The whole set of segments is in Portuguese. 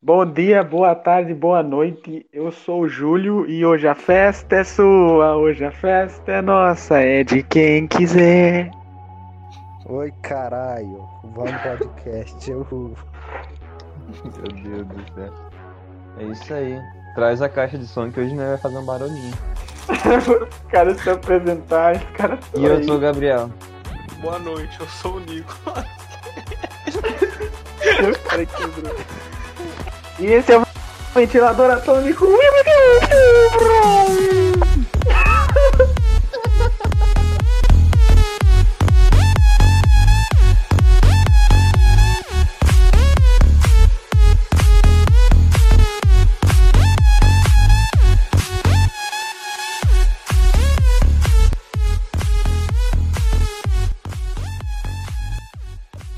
Bom dia, boa tarde, boa noite. Eu sou o Júlio e hoje a festa é sua, hoje a festa é nossa, é de quem quiser. Oi, caralho. Vamos podcast. Eu... Meu Deus do céu. É isso aí. Traz a caixa de som que hoje nós vai fazer um barulhinho. o cara se apresentar, esse cara E eu sou o Gabriel. Boa noite, eu sou o Nico. o cara quebrou. E esse é o ventilador atômico.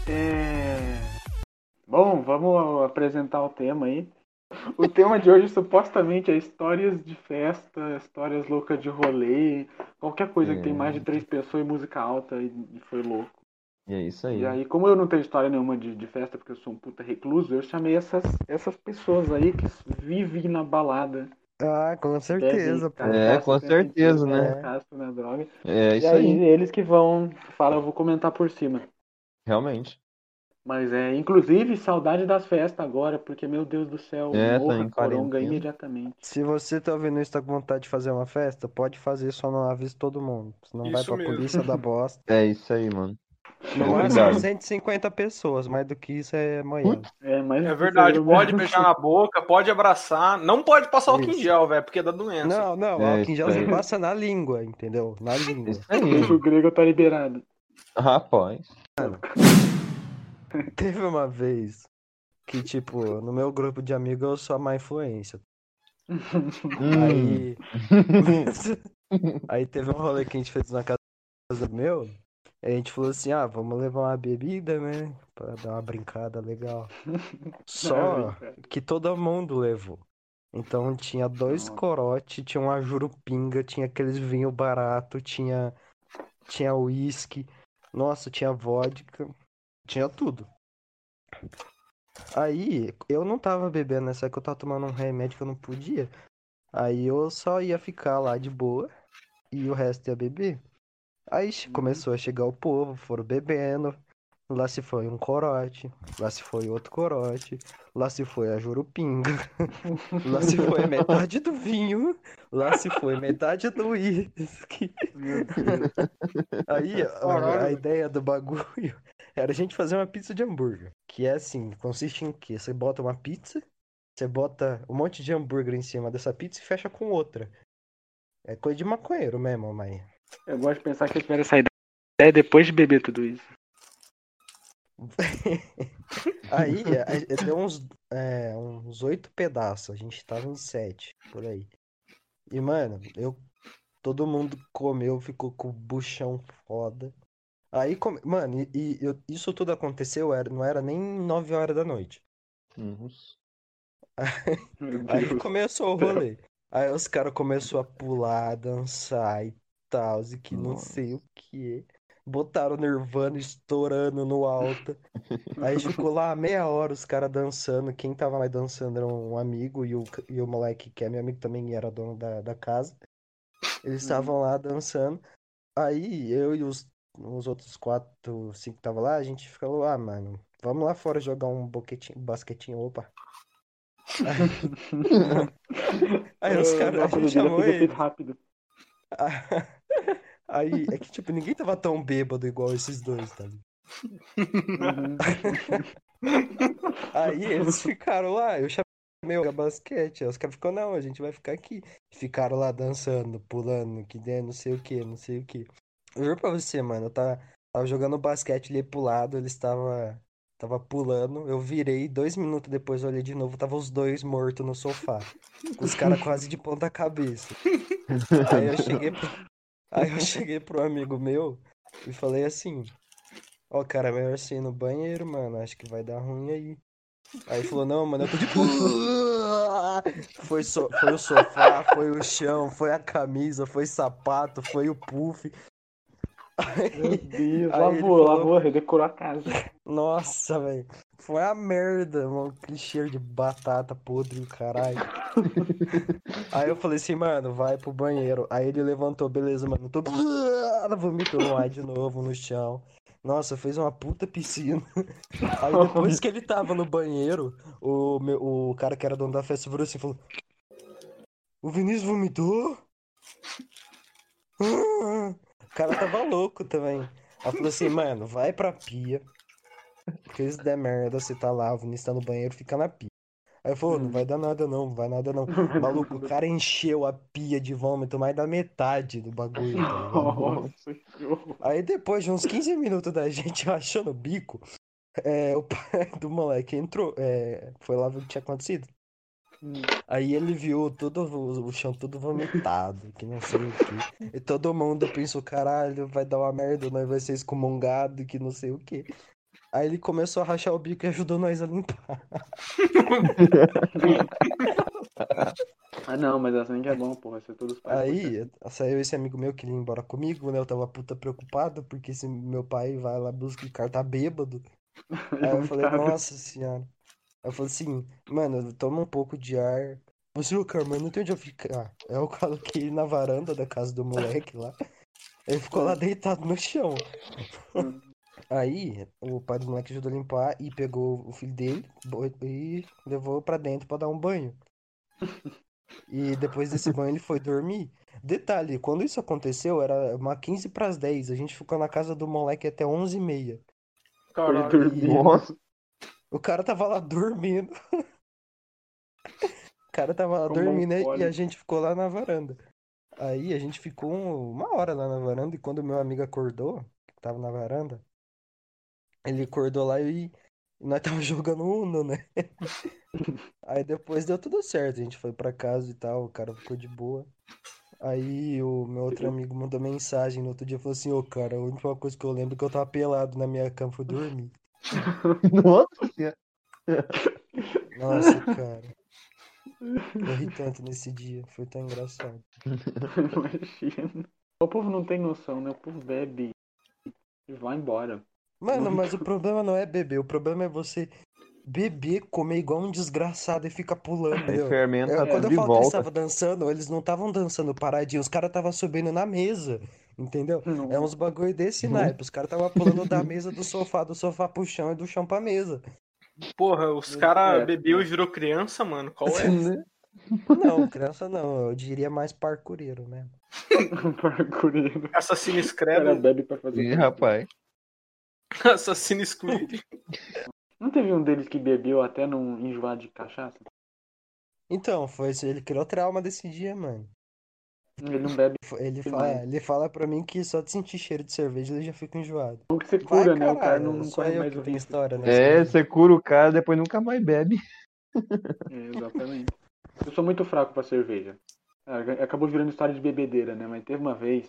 É... Bom, vamos apresentar o tema aí. O tema de hoje supostamente é histórias de festa, histórias loucas de rolê, qualquer coisa que tem mais de três pessoas e música alta e, e foi louco. E é isso aí. E aí, como eu não tenho história nenhuma de, de festa, porque eu sou um puta recluso, eu chamei essas, essas pessoas aí que vivem na balada. Ah, com certeza, pô. É, com certeza, né? Casco na droga. É E isso aí, aí. eles que vão falar, eu vou comentar por cima. Realmente. Mas é, inclusive, saudade das festas agora, porque, meu Deus do céu, É, tá morra em coronga imediatamente. Se você tá ouvindo isso tá com vontade de fazer uma festa, pode fazer, só não avise todo mundo. Senão vai Isso pra mesmo. polícia da bosta. É isso aí, mano. No máximo 150 pessoas, mais do que isso é amanhã. É, mas É verdade, eu- pode beijar na boca, pode abraçar. Não pode passar álcool em Isso. gel, velho, porque dá doença. Não, não, É, álcool em gel você passa na língua, entendeu? Na língua. Isso aí. O grego tá liberado. Rapaz. Teve uma vez que, tipo, no meu grupo de amigos eu sou a má influência. Hum. Aí. Aí teve um rolê que a gente fez na casa do meu. A gente falou assim, ah, vamos levar uma bebida, né? Pra dar uma brincada legal. Só que todo mundo levou. Então tinha dois corote, tinha uma jurupinga, tinha aqueles vinho barato, tinha tinha uísque, nossa, tinha vodka, tinha tudo. Aí eu não tava bebendo nessa época, eu tava tomando um remédio que eu não podia. Aí eu só ia ficar lá de boa e o resto ia beber. Aí che- começou a chegar o povo, foram bebendo. Lá se foi um corote, lá se foi outro corote, lá se foi a jurupinga, lá se foi metade do vinho, lá se foi metade do uísque. Meu Deus. Aí a- a, ideia do bagulho era a gente fazer uma pizza de hambúrguer. Que é assim, consiste em quê? Você bota uma pizza, você bota um monte de hambúrguer em cima dessa pizza e fecha com outra. É coisa de maconheiro mesmo, mãe. Eu gosto de pensar que eu tiveram essa ideia depois de beber tudo isso. Aí deu uns é, uns oito pedaços, a gente tava em sete, por aí. E, mano, eu todo mundo comeu, ficou com o buchão foda. Aí, come... mano, e, e eu- isso tudo aconteceu, era, não era nem nove horas da noite. Meu Aí Deus. começou o rolê. Aí os caras começaram a pular, dançar e tal, e que não sei o que. Botaram Nirvana estourando no alto. Aí ficou lá meia hora os caras dançando. Quem tava mais dançando era um amigo e o, e o moleque, que é meu amigo também, era dono da, da casa. Eles estavam lá dançando. Aí eu e os, os outros quatro, cinco que estavam lá, a gente falou, ah, mano, vamos lá fora jogar um boquetinho, basquetinho, opa. Aí os caras, a gente chamou ele. rápido. Aí, é que, tipo, ninguém tava tão bêbado igual esses dois, tá ligado? Uhum. Aí eles ficaram lá, eu chamei o basquete, aí os caras ficaram, não, a gente vai ficar aqui. Ficaram lá dançando, pulando, que né, não sei o que, não sei o que. Eu juro pra você, mano, eu tava, tava jogando basquete ali pro lado, eles tava, tava pulando, eu virei, dois minutos depois eu olhei de novo, tava os dois mortos no sofá. Os caras quase de ponta cabeça. Aí eu cheguei pro, aí eu cheguei pro amigo meu e falei assim, ó, cara, é melhor você ir no banheiro, mano, acho que vai dar ruim aí. Aí ele falou, não, mano, eu tô de foi, so... foi o sofá, foi o chão, foi a camisa, foi sapato, foi o puff. Meu Deus, Aí lavou, falou- lavou, redecorou a casa. nossa, velho. Foi a merda, mano. Aquele cheiro de batata podre, caralho. Aí eu falei assim, mano, vai pro banheiro. Aí ele levantou, beleza, mano. Tô... Vomitou no ar de novo no chão. Nossa, fez uma puta piscina. Aí depois que ele tava no banheiro, o, meu, o cara que era dono da festa virou assim e falou: O Vinícius vomitou? Ah. O cara tava louco também. Aí falou assim, mano, vai pra pia. Porque se der merda, você tá lá, o Vinícius tá no banheiro, fica na pia. Aí falou, não vai dar nada não, não vai nada não. Maluco, o cara encheu a pia de vômito mais da metade do bagulho, tá? Nossa. Aí depois de uns 15 minutos da gente rachando o bico, é, o pai do moleque entrou, é, foi lá ver o que tinha acontecido. Aí ele viu todo o, chão todo vomitado, que não sei o que. E todo mundo pensou, caralho, vai dar uma merda, nós vai ser excomungado, que não sei o que. Aí ele começou a rachar o bico e ajudou nós a limpar. Ah, não, mas assim que é bom, porra. Você todos os pais. Aí saiu esse amigo meu que ia embora comigo, né? Eu tava puta preocupado, porque se meu pai vai lá buscar o cara tá bêbado. Aí eu falei, nossa senhora. Eu falei assim, mano, toma um pouco de ar. Você, ô, cara, mas não tem onde eu ficar. Aí eu coloquei ele na varanda da casa do moleque lá. Ele ficou lá deitado no chão. Aí o pai do moleque ajudou a limpar e pegou o filho dele e levou pra dentro pra dar um banho. E depois desse banho ele foi dormir. Detalhe, quando isso aconteceu era uma 15 pras 10. A gente ficou na casa do moleque até 11h30. Foi Caralho. dormir. Nossa, O cara tava lá dormindo. O cara tava lá um dormindo e a gente ficou lá na varanda. Aí a gente ficou um- uma hora lá na varanda e quando meu amigo acordou, que tava na varanda, ele acordou lá e nós tava jogando Uno, né? Aí depois deu tudo certo, a gente foi pra casa e tal, o cara ficou de boa. Aí o meu outro amigo mandou mensagem no outro dia e falou assim, ô cara, a única coisa que eu lembro é que eu tava pelado na minha cama foi dormir. nossa senhora. Nossa, cara. Eu ri tanto nesse dia, foi tão engraçado. Imagina. O povo não tem noção, né? O povo bebe e vai embora. Mano, mas o problema não é beber, o problema é você beber, comer igual um desgraçado e ficar pulando, Aí fermenta Eu- quando tudo eu falo que eles volta. estavam dançando, eles não estavam dançando paradinho, os caras estavam subindo na mesa, entendeu? É uns bagulho desse Uhum. naipe, os caras estavam pulando da mesa do sofá, do sofá pro chão e do chão pra mesa. Porra, os É. caras bebeu e virou criança, mano. Qual é? Né? Não, criança não, eu diria mais parkureiro mesmo. Parkureiro. Assassin's O cara Creed. bebe pra fazer. Ih, rapaz. Assassin's Creed. Não teve um deles que bebeu até num enjoado de cachaça? Então, foi isso, ele criou trauma desse dia, mano. Ele não bebe. Ele fala, mais? ele fala pra mim que só de sentir cheiro de cerveja ele já fica enjoado. Como que você Vai, cura, né? O cara caralho, não, não corre mais o risco. história nessa É, vida. você cura o cara, depois nunca mais bebe. É, exatamente. Eu sou muito fraco pra cerveja. Ah, Acabou virando história de bebedeira, né? Mas teve uma vez.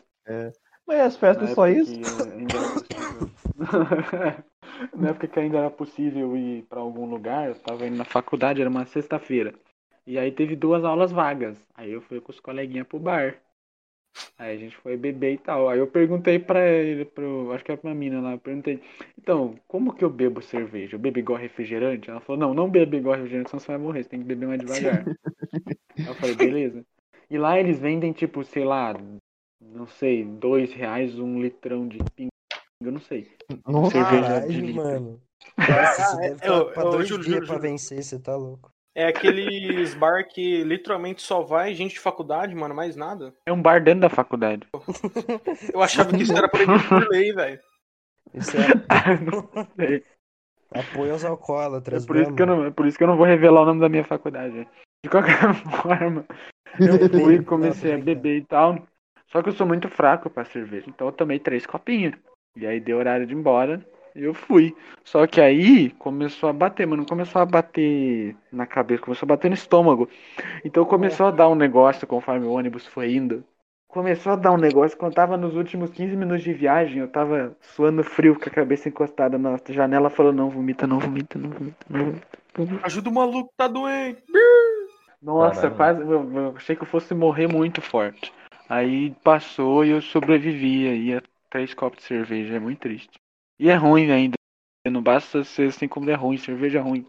Mas as festas só isso? ainda era possível. na época que ainda era possível ir pra algum lugar, eu tava indo na faculdade, era uma sexta-feira. E aí teve duas aulas vagas. Aí eu fui com os coleguinhas pro bar. Aí a gente foi beber e tal. Aí eu perguntei pra ele, pro, acho que era pra uma mina lá, eu perguntei, então, como que eu bebo cerveja? Eu bebo igual refrigerante? Ela falou, não, não bebe igual refrigerante, senão você vai morrer, você tem que beber mais devagar. Aí eu falei, beleza. E lá eles vendem, tipo, sei lá, não sei, dois reais um litrão de pinga, eu não sei. Nossa, Cerveja de Caralho, litro. mano. Nossa, você deve eu- estar pra eu dois juro, dias pra vencer, você tá louco. É aqueles bar que literalmente só vai gente de faculdade, mano, mais nada. É um bar dentro da faculdade. Eu achava que isso era proibido por lei, velho. Isso é não sei. apoio aos É alcoólatras, por, isso que eu não, é por isso que eu não vou revelar o nome da minha faculdade. De qualquer forma, eu fui e comecei a beber e tal. Só que eu sou muito fraco pra cerveja. Então eu tomei três copinhos. E aí deu horário de ir embora. E eu fui. Só que aí começou a bater, mano. Não começou a bater na cabeça, começou a bater no estômago. Então começou a dar um negócio conforme o ônibus foi indo. Começou a dar um negócio. Quando tava nos últimos 15 minutos de viagem, eu tava suando frio com a cabeça encostada na janela, falando: não vomita, não vomita, não vomita, não vomita. Ajuda o maluco que tá doente. Nossa, Caralho. quase. Eu, eu achei que eu fosse morrer muito forte. Aí passou e eu sobrevivi. Aí três copos de cerveja, é muito triste. E é ruim ainda. Não basta ser assim como é ruim, cerveja é ruim.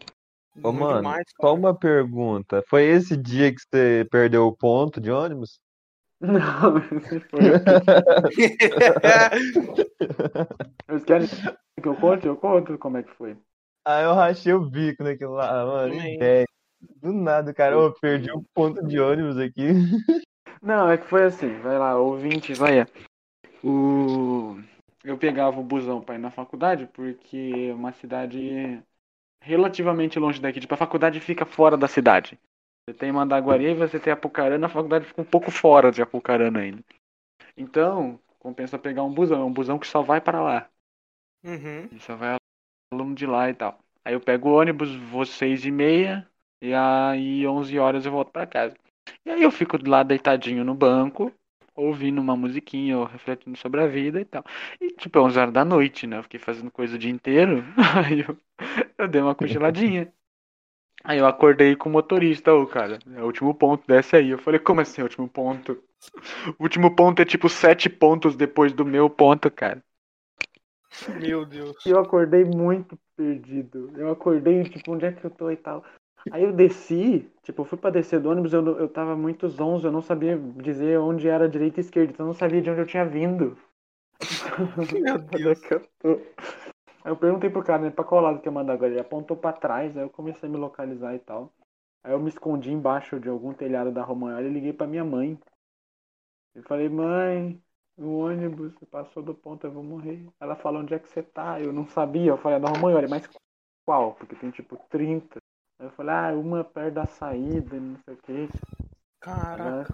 Ô, Muito mano, mais, só uma pergunta. Foi esse dia que você perdeu o ponto de ônibus? Não, esse foi. Vocês querem que eu conte? Eu conto como é que foi. Ah, eu rachei o bico naquilo lá, mano. Ideia. Do nada, cara, eu perdi o ponto de ônibus aqui. Não, é que foi assim, vai lá, ouvintes, olha. O... Eu pegava o busão pra ir na faculdade, porque é uma cidade relativamente longe daqui. Tipo, a faculdade fica fora da cidade. Você tem Mandaguari e você tem Apucarana, a faculdade fica um pouco fora de Apucarana ainda. Então, compensa pegar um busão, é um busão que só vai para lá. Uhum. E só vai aluno de lá e tal. Aí eu pego o ônibus, vou seis e meia, e aí 11 horas eu volto pra casa. E aí eu fico lá deitadinho no banco, ouvindo uma musiquinha, ou refletindo sobre a vida e tal. E tipo, é 11 horas da noite, né? Eu fiquei fazendo coisa o dia inteiro, aí eu, eu dei uma cochiladinha. Aí eu acordei com o motorista, ô cara, é o último ponto, desce aí. Eu falei, como assim, é o último ponto? O último ponto é tipo sete pontos depois do meu ponto, cara. Meu Deus. E eu acordei muito perdido. Eu acordei, tipo, onde é que eu tô e tal. Aí eu desci, tipo, eu fui pra descer do ônibus, eu, eu tava muito zonzo, eu não sabia dizer onde era direita e esquerda, então eu não sabia de onde eu tinha vindo. Meu Deus. Aí eu perguntei pro cara, né, pra qual lado que eu mandar agora? Ele apontou pra trás, aí eu comecei a me localizar e tal. Aí eu me escondi embaixo de algum telhado da Romagnoli e liguei pra minha mãe. Eu falei, mãe, o ônibus passou do ponto, eu vou morrer. Ela falou, onde é que você tá? Eu não sabia. Eu falei, é da Romagnoli, mas qual? Porque tem tipo 30. Aí eu falei, ah, uma perto da saída, não sei o que. Caraca.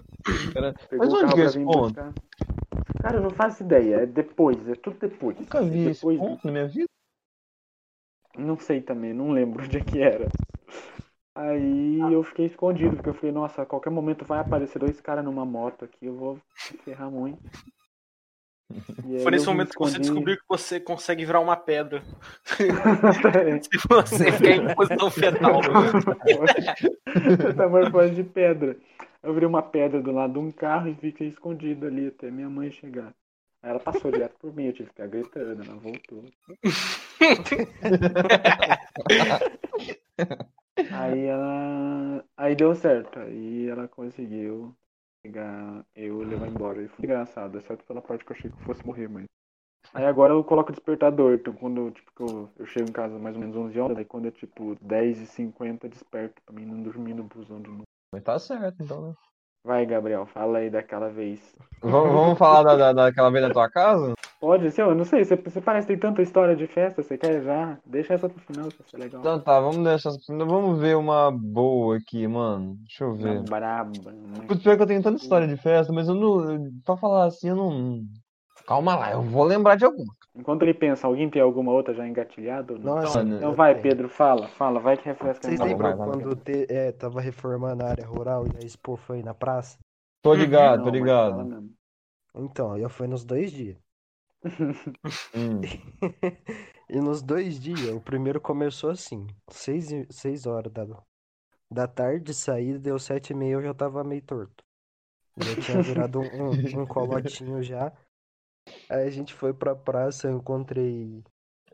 Cara, Pegou Mas o onde é pra esse vir ponto? buscar. Cara, eu não faço ideia, é depois, é tudo depois. Nunca vi esse depois, ponto na minha vida. Não sei também, não lembro onde é que era. Aí eu fiquei escondido, porque eu falei, nossa, a qualquer momento vai aparecer dois caras numa moto aqui, eu vou ferrar muito. Foi nesse momento que você descobriu que você consegue virar uma pedra. Se você ficar em posição fetal. Metamorfose de pedra. Eu virei uma pedra do lado de um carro e fiquei escondido ali até minha mãe chegar. Aí ela passou direto por mim, eu tive que ficar gritando, ela voltou. Aí ela. Aí deu certo. Aí ela conseguiu pegar eu levar embora. E foi engraçado, exceto pela parte que eu achei que eu fosse morrer, mas. Aí agora eu coloco despertador. Então quando tipo, eu, eu chego em casa mais ou menos 11 horas, daí quando é tipo 10h50 desperto pra mim não dormir no busão de novo. Mas tá certo, então, né? Vai, Gabriel, fala aí daquela vez. Vamos, vamos falar da, da, daquela vez na tua casa? Pode ser, eu não sei, você, você parece que tem tanta história de festa, você quer já? Deixa essa pro final, que vai ser legal. Então tá, vamos deixar. Vamos ver uma boa aqui, mano. Deixa eu Uma ver. braba. né? Putz, pior que eu tenho tanta história de festa, mas eu não. Pra falar assim, eu não. Calma lá, eu vou lembrar de alguma. Enquanto ele pensa, alguém tem alguma outra já engatilhada? não? Nossa, Então, Então eu vai, tenho. Pedro, fala, fala, vai que refresca a Vocês lembram quando te, é, tava reformando a área rural e a Expo foi na praça? Tô ligado, Não, tô ligado. Então, eu fui nos dois dias. Hum. E nos dois dias, o primeiro começou assim, seis, e- seis horas da, da tarde, saí, deu sete e meia, eu já tava meio torto. Já tinha virado um, um, um colotinho já. Aí a gente foi pra praça, eu encontrei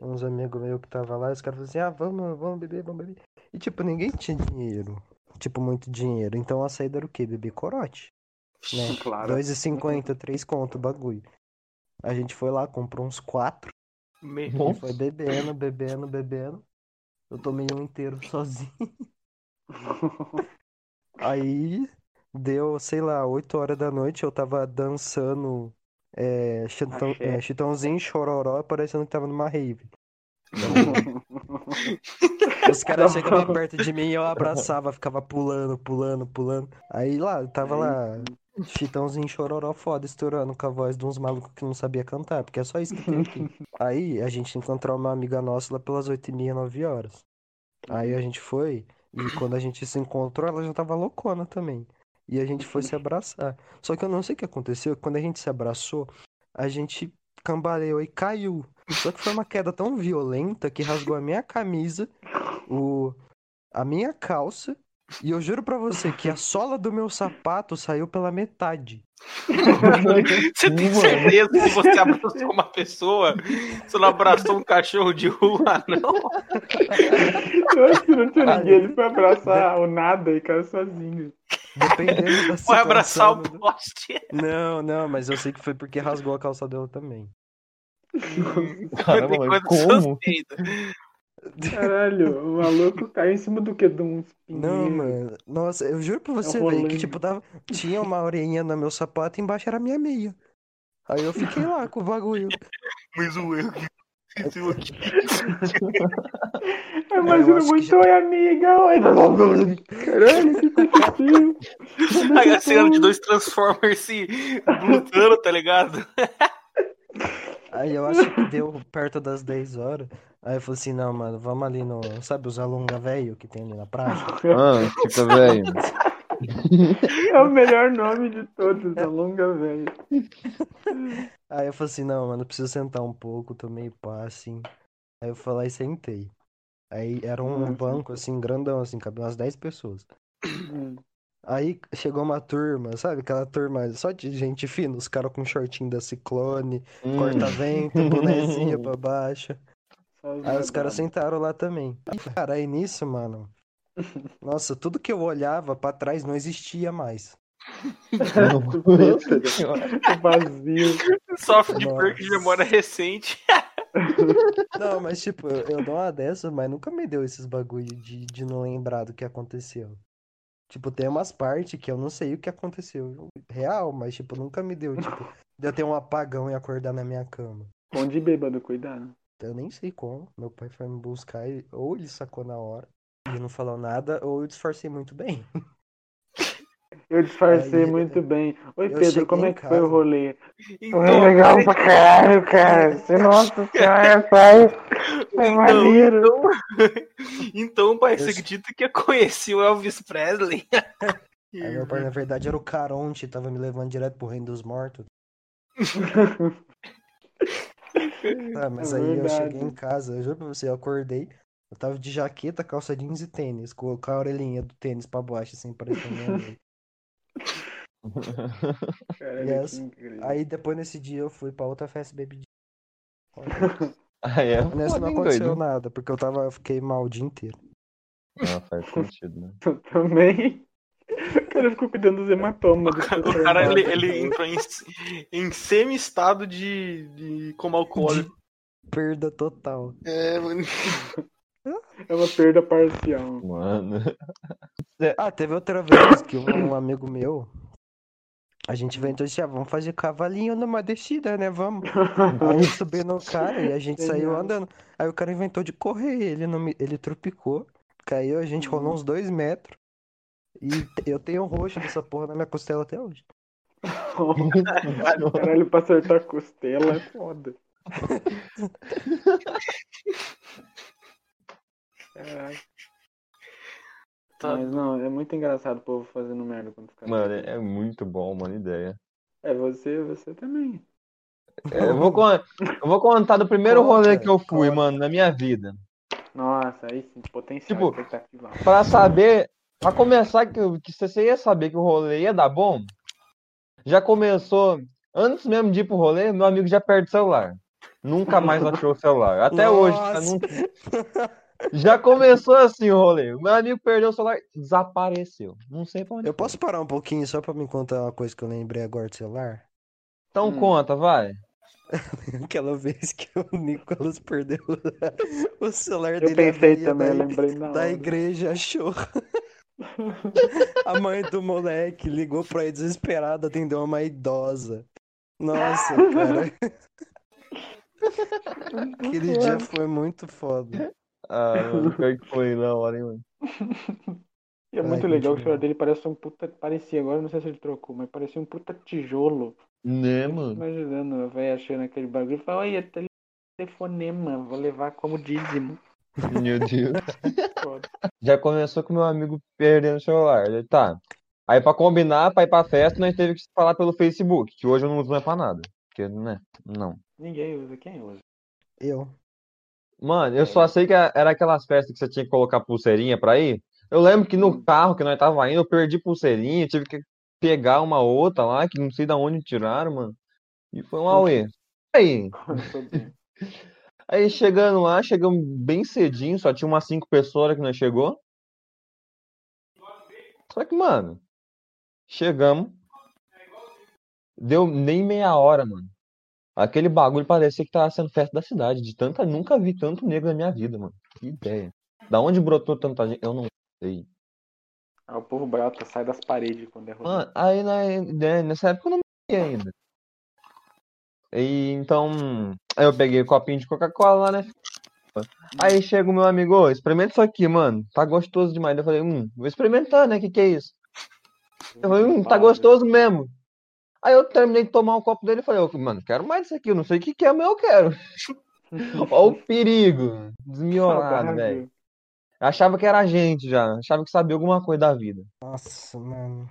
uns amigos meus que tava lá, os caras falaram assim, ah, vamos, vamos beber, vamos beber. E tipo, ninguém tinha dinheiro, tipo, muito dinheiro. Então a saída era o quê? Beber corote, né? Claro. 2,50, 3 conto o bagulho. A gente foi lá, comprou uns quatro. Me- E foi bebendo, bebendo, bebendo. Eu tomei um inteiro sozinho. Aí deu, sei lá, 8 horas da noite, eu tava dançando é, chitão, é, chitãozinho, chororó, parecendo que tava numa rave. Os caras chegavam perto de mim e eu abraçava, ficava pulando, pulando, pulando. Aí lá, eu tava lá, chitãozinho, chororó foda, estourando com a voz de uns malucos que não sabia cantar, porque é só isso que tem aqui. Aí a gente encontrou uma amiga nossa lá pelas 8 e meia, 9 horas. Aí a gente foi, e quando a gente se encontrou, ela já tava loucona também. E a gente foi se abraçar. Só que eu não sei o que aconteceu, quando a gente se abraçou, a gente cambaleou e caiu. Só que foi uma queda tão violenta que rasgou a minha camisa, o, a minha calça E eu juro pra você que a sola do meu sapato saiu pela metade. Você tem certeza que você abraçou uma pessoa? Você não abraçou um cachorro de rua, não? Eu acho que não tinha ninguém, ele foi abraçar o nada e caiu sozinho. Dependendo da Foi abraçar o situação. poste. Não, não, mas eu sei que foi porque rasgou a calça dela também. Caramba, como? suspeita. Caralho, o maluco caiu em cima do que? De uns Não, pinheiros. mano. Nossa, eu juro pra você, velho, que tipo, tava... tinha uma orelhinha no meu sapato e embaixo era a minha meia. Aí eu fiquei lá com o bagulho. Mas o erro que aconteceu aqui. Acho que muito, já- oi amiga, oi. Caralho, que que aconteceu? Aí a cena de dois Transformers se lutando, tá ligado? Aí eu acho que deu perto das 10 horas. Aí eu falei assim, não, mano, vamos ali no. Sabe os alonga velho que tem ali na praia? Ah, fica velho. É o melhor nome de todos, a longa velha. Aí eu falei assim, não, mano, eu preciso sentar um pouco, tô meio pá, assim. Aí eu lá e sentei. Aí era um banco, assim, grandão, assim, cabia umas 10 pessoas. Aí chegou uma turma, sabe? Aquela turma só de gente fina, os caras com shortinho da Ciclone, Hum. corta-vento, bonezinho pra baixo. Só Aí os caras sentaram lá também. Cara, aí nisso, mano. Nossa, tudo que eu olhava pra trás não existia mais. Nossa senhora. Vazio. Sofre de perca de memória recente. Não, mas tipo, eu, eu dou uma dessa, mas nunca me deu esses bagulho de, de não lembrar do que aconteceu. Tipo, tem umas partes que eu não sei o que aconteceu. Real, mas tipo, nunca me deu, tipo, de eu ter um apagão e acordar na minha cama. Pão de bêbado, cuidado. Eu nem sei como. Meu pai foi me buscar e ou ele sacou na hora e não falou nada, ou eu disfarcei muito bem. Eu disfarcei Aí, muito bem. Oi, eu Pedro, como é que foi o rolê? Então, Foi legal pra caralho, cara. Você, nossa senhora, sai. Foi então, maneiro. então, então, pai, Eu você acredita que eu conheci o Elvis Presley? Aí meu pai, na verdade, era o Caronte, tava me levando direto pro reino dos mortos. Tá, mas É aí eu cheguei verdade. em casa, eu juro pra você, eu acordei, eu tava de jaqueta, calça jeans e tênis, com com a orelhinha do tênis pra baixo, assim, parecendo. Caralho, Yes. Aí depois nesse dia eu fui pra outra festa baby. Aí é Nessa não aconteceu doido? nada, porque eu tava, eu fiquei mal o dia inteiro. Não, faz sentido, né? Eu também. O cara ficou cuidando dos hematomas. do seu O cara, ele, ele entrou em, em semi-estado de, de como alcoólico. Perda total. É, mano. É uma perda parcial. Mano. Ah, teve outra vez que um amigo meu, a gente inventou assim, ah, vamos fazer cavalinho numa descida, né? Vamos. Aí eu subi no cara e a gente saiu andando. Aí o cara inventou de correr, ele não me... ele tropicou, caiu, a gente rolou uns dois metros. E eu tenho um roxo dessa porra na minha costela até hoje. Caralho, pra acertar a costela é foda. Caralho. Tá. Mas não, é muito engraçado o povo fazendo merda quando fica. Mano, é muito bom, mano, ideia. É, você, você também. É, eu, vou con- eu vou contar do primeiro rolê que eu fui, conta. mano, na minha vida. Nossa, aí sim, potencial, Tipo, expectativa. Pra saber, pra começar, que, que você ia saber que o rolê ia dar bom, já começou, antes mesmo de ir pro rolê, meu amigo já perde o celular. Nunca mais achou o celular. Até hoje. tá Nossa. Já começou assim o rolê. Meu amigo perdeu o celular, desapareceu. Não sei pra onde Eu foi. posso parar um pouquinho só pra me contar uma coisa que eu lembrei agora do celular? Então Hum. conta, vai. Aquela vez que o Nicolas perdeu o celular Eu dele. a pensei também, eu da- lembrei na da igreja achou. A mãe do moleque ligou pra ele desesperada, atendeu uma idosa. Nossa, cara. Aquele dia foi muito foda. Ah, mano, pior que foi na hora, hein, mano. E é Ai, muito legal que o celular dele parece um puta. Parecia, agora não sei se ele trocou, mas parecia um puta tijolo. Né, mano? imaginando, a velha achando aquele bagulho e fala, olha, tele- telefonema, vou levar como dízimo. Meu Deus. Já começou com meu amigo perdendo o celular. Ele, tá. Aí pra combinar, pra ir pra festa, nós teve que se falar pelo Facebook, que hoje eu não uso mais pra nada. Porque, né? Não. Ninguém usa, quem usa? Eu. Mano, eu só sei que era aquelas festas que você tinha que colocar pulseirinha pra ir. Eu lembro que no carro que nós tava indo, eu perdi pulseirinha, tive que pegar uma outra lá, que não sei da onde tiraram, mano. E foi um auê. Aí, aí chegando lá, chegamos bem cedinho, só tinha umas cinco pessoas que nós chegou. Só que, mano, chegamos. Deu nem meia hora, mano. Aquele bagulho parecia que tava sendo festa da cidade. De tanta. Nunca vi tanto negro na minha vida, mano. Que ideia. Da onde brotou tanta gente? Eu não sei. Ah, o povo brota, sai das paredes quando é. Mano, aí na- né, nessa época eu não bebi ainda. E então. Aí eu peguei o copinho de Coca-Cola lá, né? Aí chega o meu amigo, ô, experimenta isso aqui, mano. Tá gostoso demais. Eu falei, hum, vou experimentar, né? Que que é isso? Eu falei, hum, tá gostoso mesmo. Aí eu terminei de tomar um copo dele e falei, ô, mano, quero mais disso aqui. Eu não sei o que que é, mas eu quero. Ó o perigo. Desmiolado, velho. Achava que era a gente já. Achava que sabia alguma coisa da vida. Nossa, mano.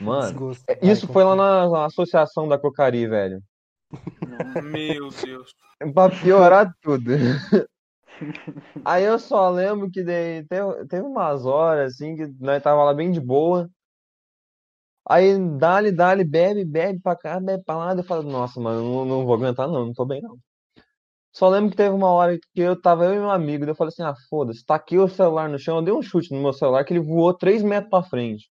Mano, Desgosto. é, Vai, isso foi lá na, na associação da Cocari, velho. Meu Deus. Pra piorar tudo. Aí eu só lembro que teve, teve umas horas assim que nós tava lá bem de boa. Aí dali, dali, bebe, bebe pra cá, bebe pra lá. Eu falo, nossa, mano, não, não vou aguentar não, não tô bem não. Só lembro que teve uma hora que eu tava eu e meu amigo, daí eu falei assim, ah, foda-se, taquei o celular no chão, eu dei um chute no meu celular que ele voou 3 metros pra frente.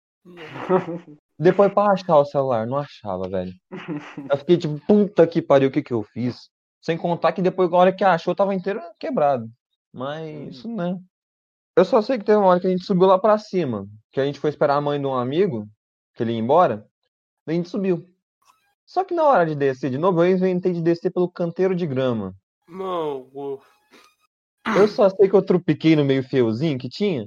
Depois pra achar o celular, não achava, velho. Eu fiquei tipo, puta que pariu, o que que eu fiz? Sem contar que depois, na hora que achou, tava inteiro quebrado. Mas, isso né? Eu só sei que teve uma hora que a gente subiu lá pra cima. Que a gente foi esperar a mãe de um amigo, que ele ia embora. A gente subiu. Só que na hora de descer de novo, eu inventei de descer pelo canteiro de grama. Mano, Eu só sei que eu trupiquei no meio fiozinho que tinha.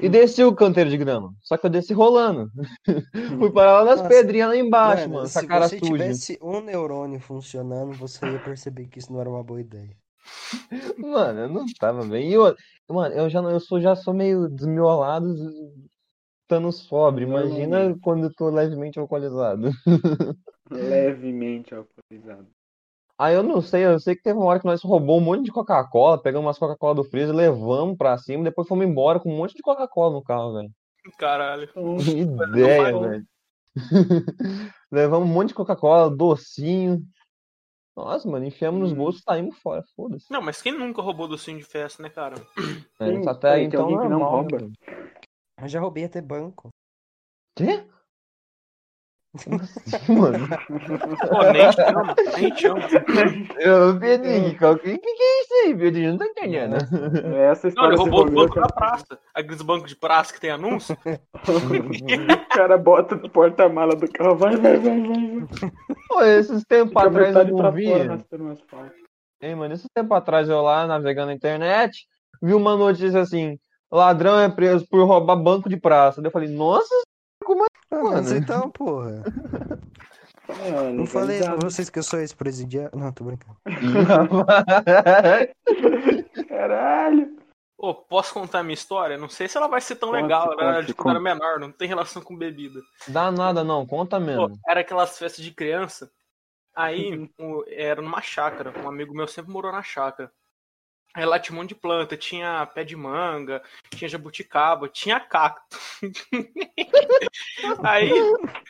E desci o canteiro de grama. Só que eu desci rolando. Fui parar lá nas Nossa, pedrinhas lá embaixo, Mano, mano. Com se a cara você suja. tivesse um neurônio funcionando, você ia perceber que isso não era uma boa ideia. Mano, eu não tava bem. E eu, mano, eu já, não- eu sou, já sou meio desmiolado, estando sóbrio. Imagina Normalmente. quando eu tô levemente alcoolizado. Levemente alcoolizado. Aí eu não sei, eu sei que teve uma hora que nós roubou um monte de Coca-Cola, pegamos umas Coca-Cola do freezer, levamos pra cima, depois fomos embora com um monte de Coca-Cola no carro, velho. caralho. Então, Que ideia, velho. Levamos um monte de Coca-Cola, docinho. Nossa, mano, enfiamos nos Hum. bolsos e saímos fora, foda-se. Não, mas quem nunca roubou docinho de festa, né, cara? É, até peraí, aí, tem então que não né, rouba? Eu já roubei até banco. Quê? Como assim, mano? Pô, nem chama, nem chama. Eu, Pedrinho, o que, que, é isso aí, Pedrinho? Não tô entendendo. Essa Não, história ele se roubou o banco da praça. Aqueles bancos de praça que tem anúncio. O cara bota no porta-mala do carro, vai, vai, vai, vai. Pô, esses tempos atrás eu pra não vi. Hein, mano, esses tempos atrás eu lá navegando na internet, vi uma notícia assim: ladrão é preso por roubar banco de praça. Daí eu falei, nossa, Ah, Mano. mas então, porra. É, Não falei pra vocês que eu sou ex-presidiário. Não, tô brincando. Caralho. Ô, posso contar a minha história? Não sei se ela vai ser tão Conte, legal. Era conte, de quando era menor, não tem relação com bebida. Dá nada não, conta Pô, mesmo. era aquelas festas de criança. Aí era numa chácara. Um amigo meu sempre morou na chácara. Aí lá tinha um monte de planta, tinha pé de manga, tinha jabuticaba, tinha cacto. aí,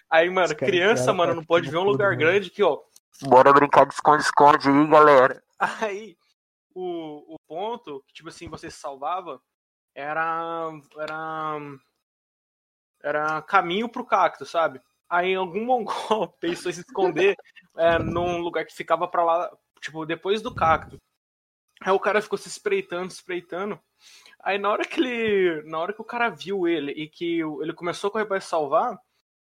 aí, mano, criança, mano, não pode ver um lugar mundo. grande que, ó. Bora brincar de esconde-esconde aí, galera. Aí, o, o ponto, que, tipo assim, você se salvava, era. Era. Era caminho pro cacto, sabe? Aí algum mongol pensou em se esconder é, num lugar que ficava pra lá, tipo, depois do cacto. Aí o cara ficou se espreitando, espreitando. Aí na hora que ele. Na hora que o cara viu ele e que ele começou a correr pra salvar,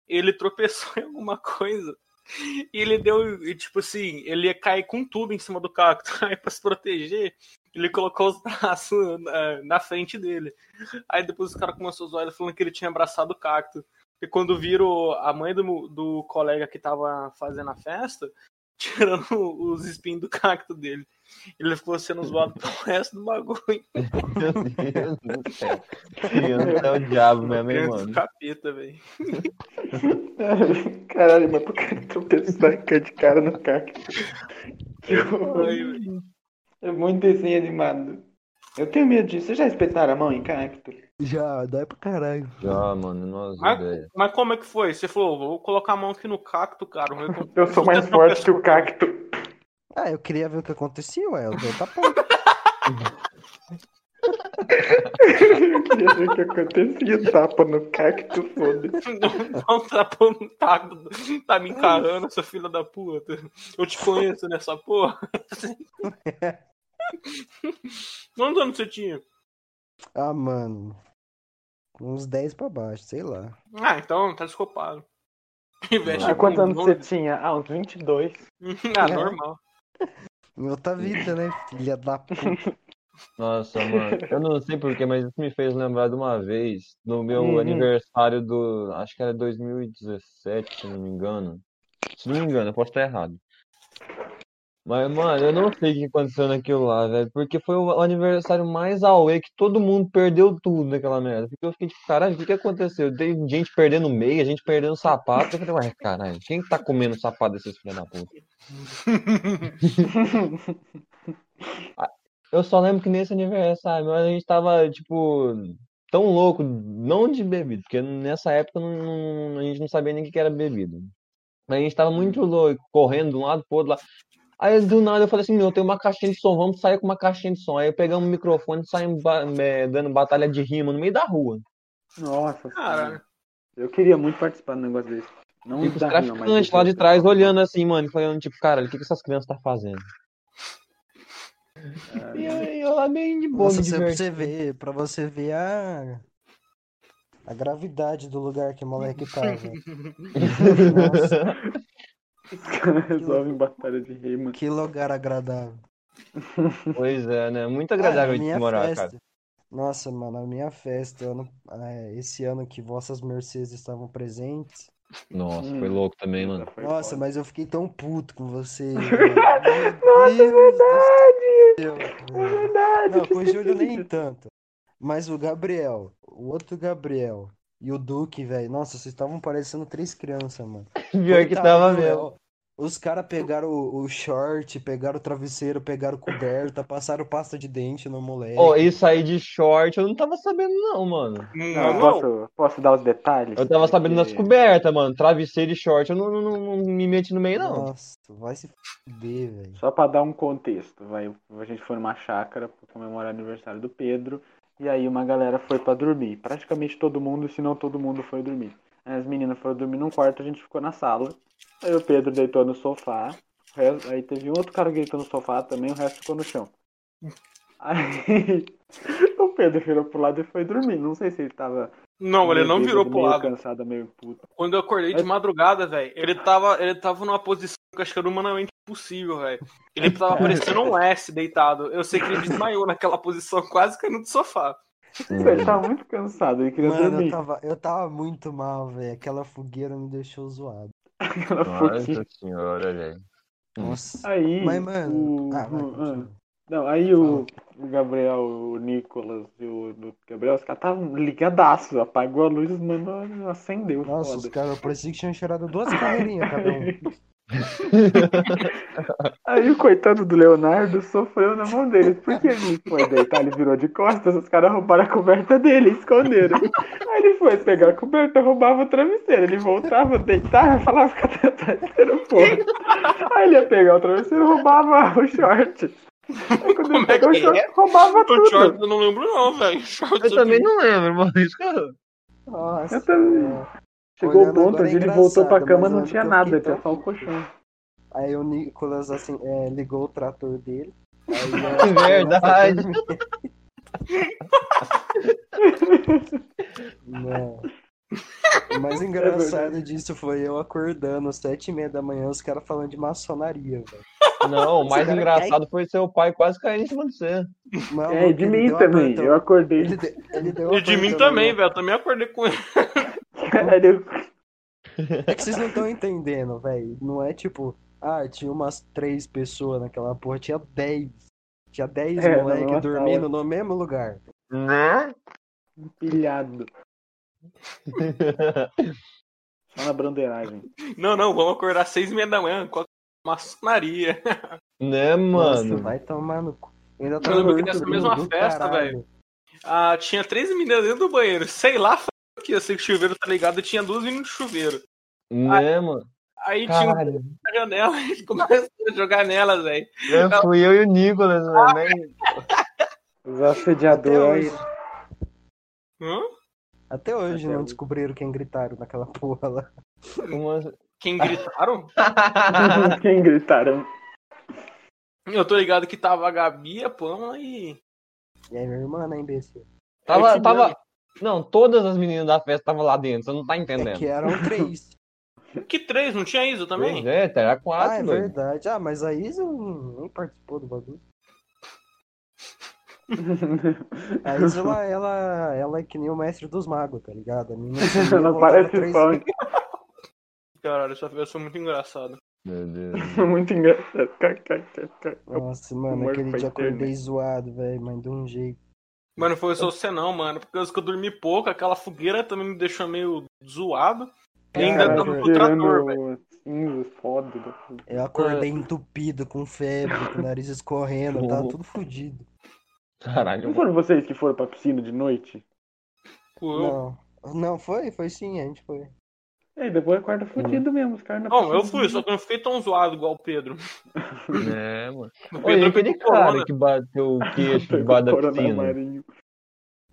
ele tropeçou em alguma coisa. E ele deu, e, tipo assim, ele ia cair com tudo em cima do cacto. Aí pra se proteger, ele colocou os braços na, na frente dele. Aí depois o cara começou a zoar ele falando que ele tinha abraçado o cacto. E quando viram a mãe do, do colega que tava fazendo a festa, tirando os espinhos do cacto dele. Ele ficou sendo zoado pelo resto do bagulho. Meu Deus do céu. Criança é o diabo mesmo, hein, mano? capeta, velho. Caralho, mas por que tropeçar de cara no cacto? Que horror. É muito desenho animado. Eu tenho medo disso. Vocês já espetaram a mão em cacto? Já, dói pra caralho. Já, mano, nossa Mas, ideia. mas como é que foi? Você falou, vou colocar a mão aqui no cacto, cara. vou Eu sou mais forte que o cacto. Ah, eu queria ver o que acontecia, ué. Eu tapão. Eu queria ver o que acontecia. Tapa no cacto, foda-se. Dá um tapão no tacto. Tá me encarando, essa filha da puta. Eu te conheço nessa porra. Quantos anos você tinha? Ah, mano. Uns 10 pra baixo, sei lá. Ah, então tá desculpado. Investe Ah, quantos anos você tinha? Ah, uns 22. Ah, normal. Em outra vida, né, filha da puta. Nossa, mano, eu não sei porquê, mas isso me fez lembrar de uma vez, no meu Uhum. aniversário do, acho que era 2017, se não me engano. Se não me engano, eu posso estar errado. Mas, mano, eu não sei o que aconteceu naquilo lá, velho, porque foi o aniversário mais auê que todo mundo perdeu tudo naquela merda. Porque eu fiquei tipo, caralho, o que que aconteceu? Tem gente perdendo meia, gente perdendo sapato. Eu falei, ué, caralho, quem que tá comendo sapato desses filhos da puta? Eu só lembro que nesse aniversário, a gente tava, tipo, tão louco, não de bebida, porque nessa época não- não- a gente não sabia nem o que que era bebida. Mas a gente tava muito louco, correndo de um lado pro outro lá. Aí do nada eu falei assim, meu, tem uma caixinha de som, vamos sair com uma caixinha de som. Aí pegamos um microfone e saímos ba- eh, dando batalha de rima no meio da rua. Nossa, Cara, eu queria muito participar de um negócio desse. Não E com os traficantes lá de trás olhando assim, mano, e falando, tipo, cara, o que que essas crianças tá fazendo? E aí eu lá bem de boa, Nossa, me pra você ver, pra você ver a. A gravidade do lugar que o moleque tava. Nossa, Os caras resolvem batalha de rima. que lugar agradável. Pois é, né? Muito Ah, agradável a de morar, festa. cara. Nossa, mano, a minha festa, ano- é, esse ano que vossas mercês estavam presentes. Nossa, Hum. foi louco também, mano. Nossa, foda. mas eu fiquei tão puto com você. Nossa, Meu é Deus verdade! céu, É verdade! Não, com o Júlio nem tanto. Mas o Gabriel, o outro Gabriel e o Duque, velho. Nossa, vocês estavam parecendo três crianças, mano. Pior que tava mesmo. Os caras pegaram o, o short, pegaram o travesseiro, pegaram coberta, passaram pasta de dente no moleque. Ó, isso aí de short eu não tava sabendo, não, mano. Não, Não, não. posso, posso dar os detalhes? Eu tava sabendo das Porque- cobertas, mano. Travesseiro e short eu não, não, não- não me meti no meio, não. Nossa, vai se fuder, velho. Só pra dar um contexto, vai, a gente foi numa chácara pra comemorar o aniversário do Pedro, e aí uma galera foi pra dormir. Praticamente todo mundo, se não todo mundo foi dormir. As meninas foram dormir num quarto, a gente ficou na sala. Aí o Pedro deitou no sofá, resto- aí teve um outro cara que deitou no sofá também, o resto ficou no chão. Aí o Pedro virou pro lado e foi dormir. Não sei se ele tava. Não, ele não virou pro lado. cansado, meio puto. Quando eu acordei de madrugada, velho, ele tava, ele tava numa posição que eu acho que era humanamente impossível, velho. Ele tava parecendo um S deitado. Eu sei que ele desmaiou naquela posição, quase caindo do sofá. Ele tava muito cansado, ele queria Mano, eu dormir. tava, eu tava muito mal, velho. Aquela fogueira me deixou zoado. Aquela. Nossa senhora, velho. Nossa. Aí. Mas, mano. o- Ah, vai. Não, aí o, o Gabriel, o Nicolas e o, o Gabriel, os caras estavam ligadaços, apagou a luz, mano, acendeu, Nossa, os foda. caras, parecia que tinham cheirado duas carreirinhas cada um. Aí o coitado do Leonardo sofreu na mão deles, porque ele foi deitar, ele virou de costas, os caras roubaram a coberta dele esconderam. Aí ele foi pegar a coberta, roubava o travesseiro, ele voltava, deitava, falava que o travesseiro porra. Aí ele ia pegar o travesseiro, roubava o short. Aí quando Como ele é pegou o que short, é? roubava O tudo. short eu não lembro não, velho. Eu também não lembro, mano. Nossa. Eu também. É. Chegou o ponto agora é onde ele voltou pra cama não tinha nada, tinha só o colchão. Aí o Nicolas, assim, é, ligou o trator dele. Aí, Verdade. Não. O mais engraçado disso foi eu acordando às sete e meia da manhã, os caras falando de maçonaria, velho. Não, o mais engraçado foi seu pai quase caindo em cima de você. Maluco, É, e de mim também. Eu acordei. Ele, de- ele deu E de mim também, velho. Eu também acordei com ele. Caralho. É que vocês não estão entendendo, velho. Não é tipo, ah, tinha umas três pessoas naquela porra, tinha dez. Tinha dez É, na moleque mesma dormindo no mesmo lugar. Né? Pilhado. Só na bandeiragem. Não, não, vamos acordar às seis e meia da manhã com a maçonaria. Né, Nossa, mano? vai tomar no cu. Ainda Eu lembro que nessa mesma festa, velho, ah, tinha três meninas dentro do banheiro. Sei lá, que eu sei que o chuveiro tá ligado, tinha duas meninas no chuveiro. Né, mano? Aí tinha um Caralho. na janela, a gente começou a jogar nelas, velho. Eu fui eu e o Nicolas, mano. Nem... Os assediadores. Hã? até hoje Até não hoje. descobriram quem gritaram naquela porra lá. Uma... Quem gritaram? Quem gritaram? Eu tô ligado que tava a Gabi, a Pamela e. E aí, minha irmã, né, imbecil? Tava, tava... Não, todas as meninas da festa estavam lá dentro, você não tá É entendendo. que eram três. Que três? Não tinha Isa também? Pois é, era ah, quatro, é doido. verdade. Ah, mas a Isa nem participou do bagulho. A Isa, ela, ela, ela é que nem o mestre dos magos, tá ligado? A menina sumia, Ela parece funk. Caralho, essa festa foi muito engraçada. Meu Deus. Muito engraçado. Nossa, mano, aquele dia acordei zoado, velho, mas de um jeito. Mano, foi só você não, mano. Por causa que eu dormi pouco, aquela fogueira também me deixou meio zoado. E ainda Caralho, tava com o trator, velho. foda. da- Eu acordei entupido, com febre, com o nariz escorrendo, tava tudo fodido. Caralho, Não foram vocês que foram pra piscina de noite? Pô, Não, não, foi? Foi sim, a gente foi. É, depois acorda fudido mesmo, os caras Não, eu fui, só que eu não fiquei tão zoado igual o Pedro. É, mano. O Pedro aquele pegou corona. cara que bateu o queixo debaixo da piscina. marinho.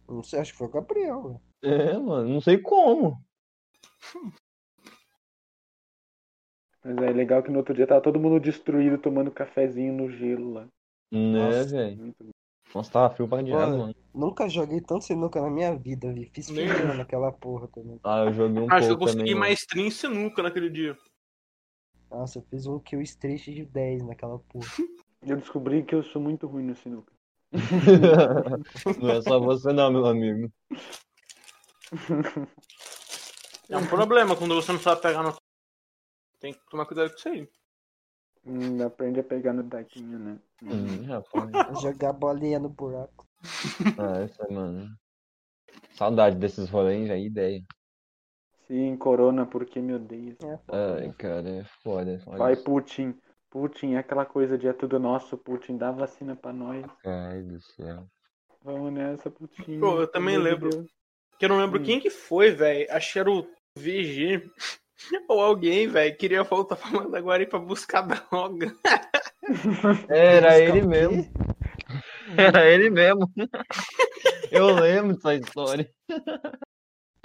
Não sei, acho que foi o Gabriel. É, mano, não sei como. Mas é legal que no outro dia tava todo mundo destruído tomando cafezinho no gelo lá. Né, velho? Nossa, tava frio pra diabo, mano. Nunca joguei tanto sinuca na minha vida, vi. Fiz firma naquela porra também. Ah, eu joguei um Acho que eu pouco consegui também. mano. maestria em sinuca naquele dia. Nossa, eu fiz um kill streak de 10 naquela porra. Eu descobri que eu sou muito ruim no sinuca. não é só você não, meu amigo. É um problema quando você não sabe pegar no. Tem que tomar cuidado com isso aí. Hum, aprende a pegar no daquinho, né? Hum, rapaz. Jogar bolinha no buraco. Ah, essa, mano. Saudade desses rolês, já ideia. Sim, corona, porque me odeia. É, Ai, cara, é foda. Olha Vai, isso. Putin. Putin, é aquela coisa de é tudo nosso, Putin, dá vacina pra nós. Ai do céu. Vamos nessa, Putin. Pô, eu também lembro. Deus. Que eu não lembro Hum. quem que foi, velho. Acho que era o VG. Ou alguém, velho, queria voltar pra Mandaguari pra buscar droga. Era Buscar ele mesmo. Era ele mesmo. Eu lembro dessa história.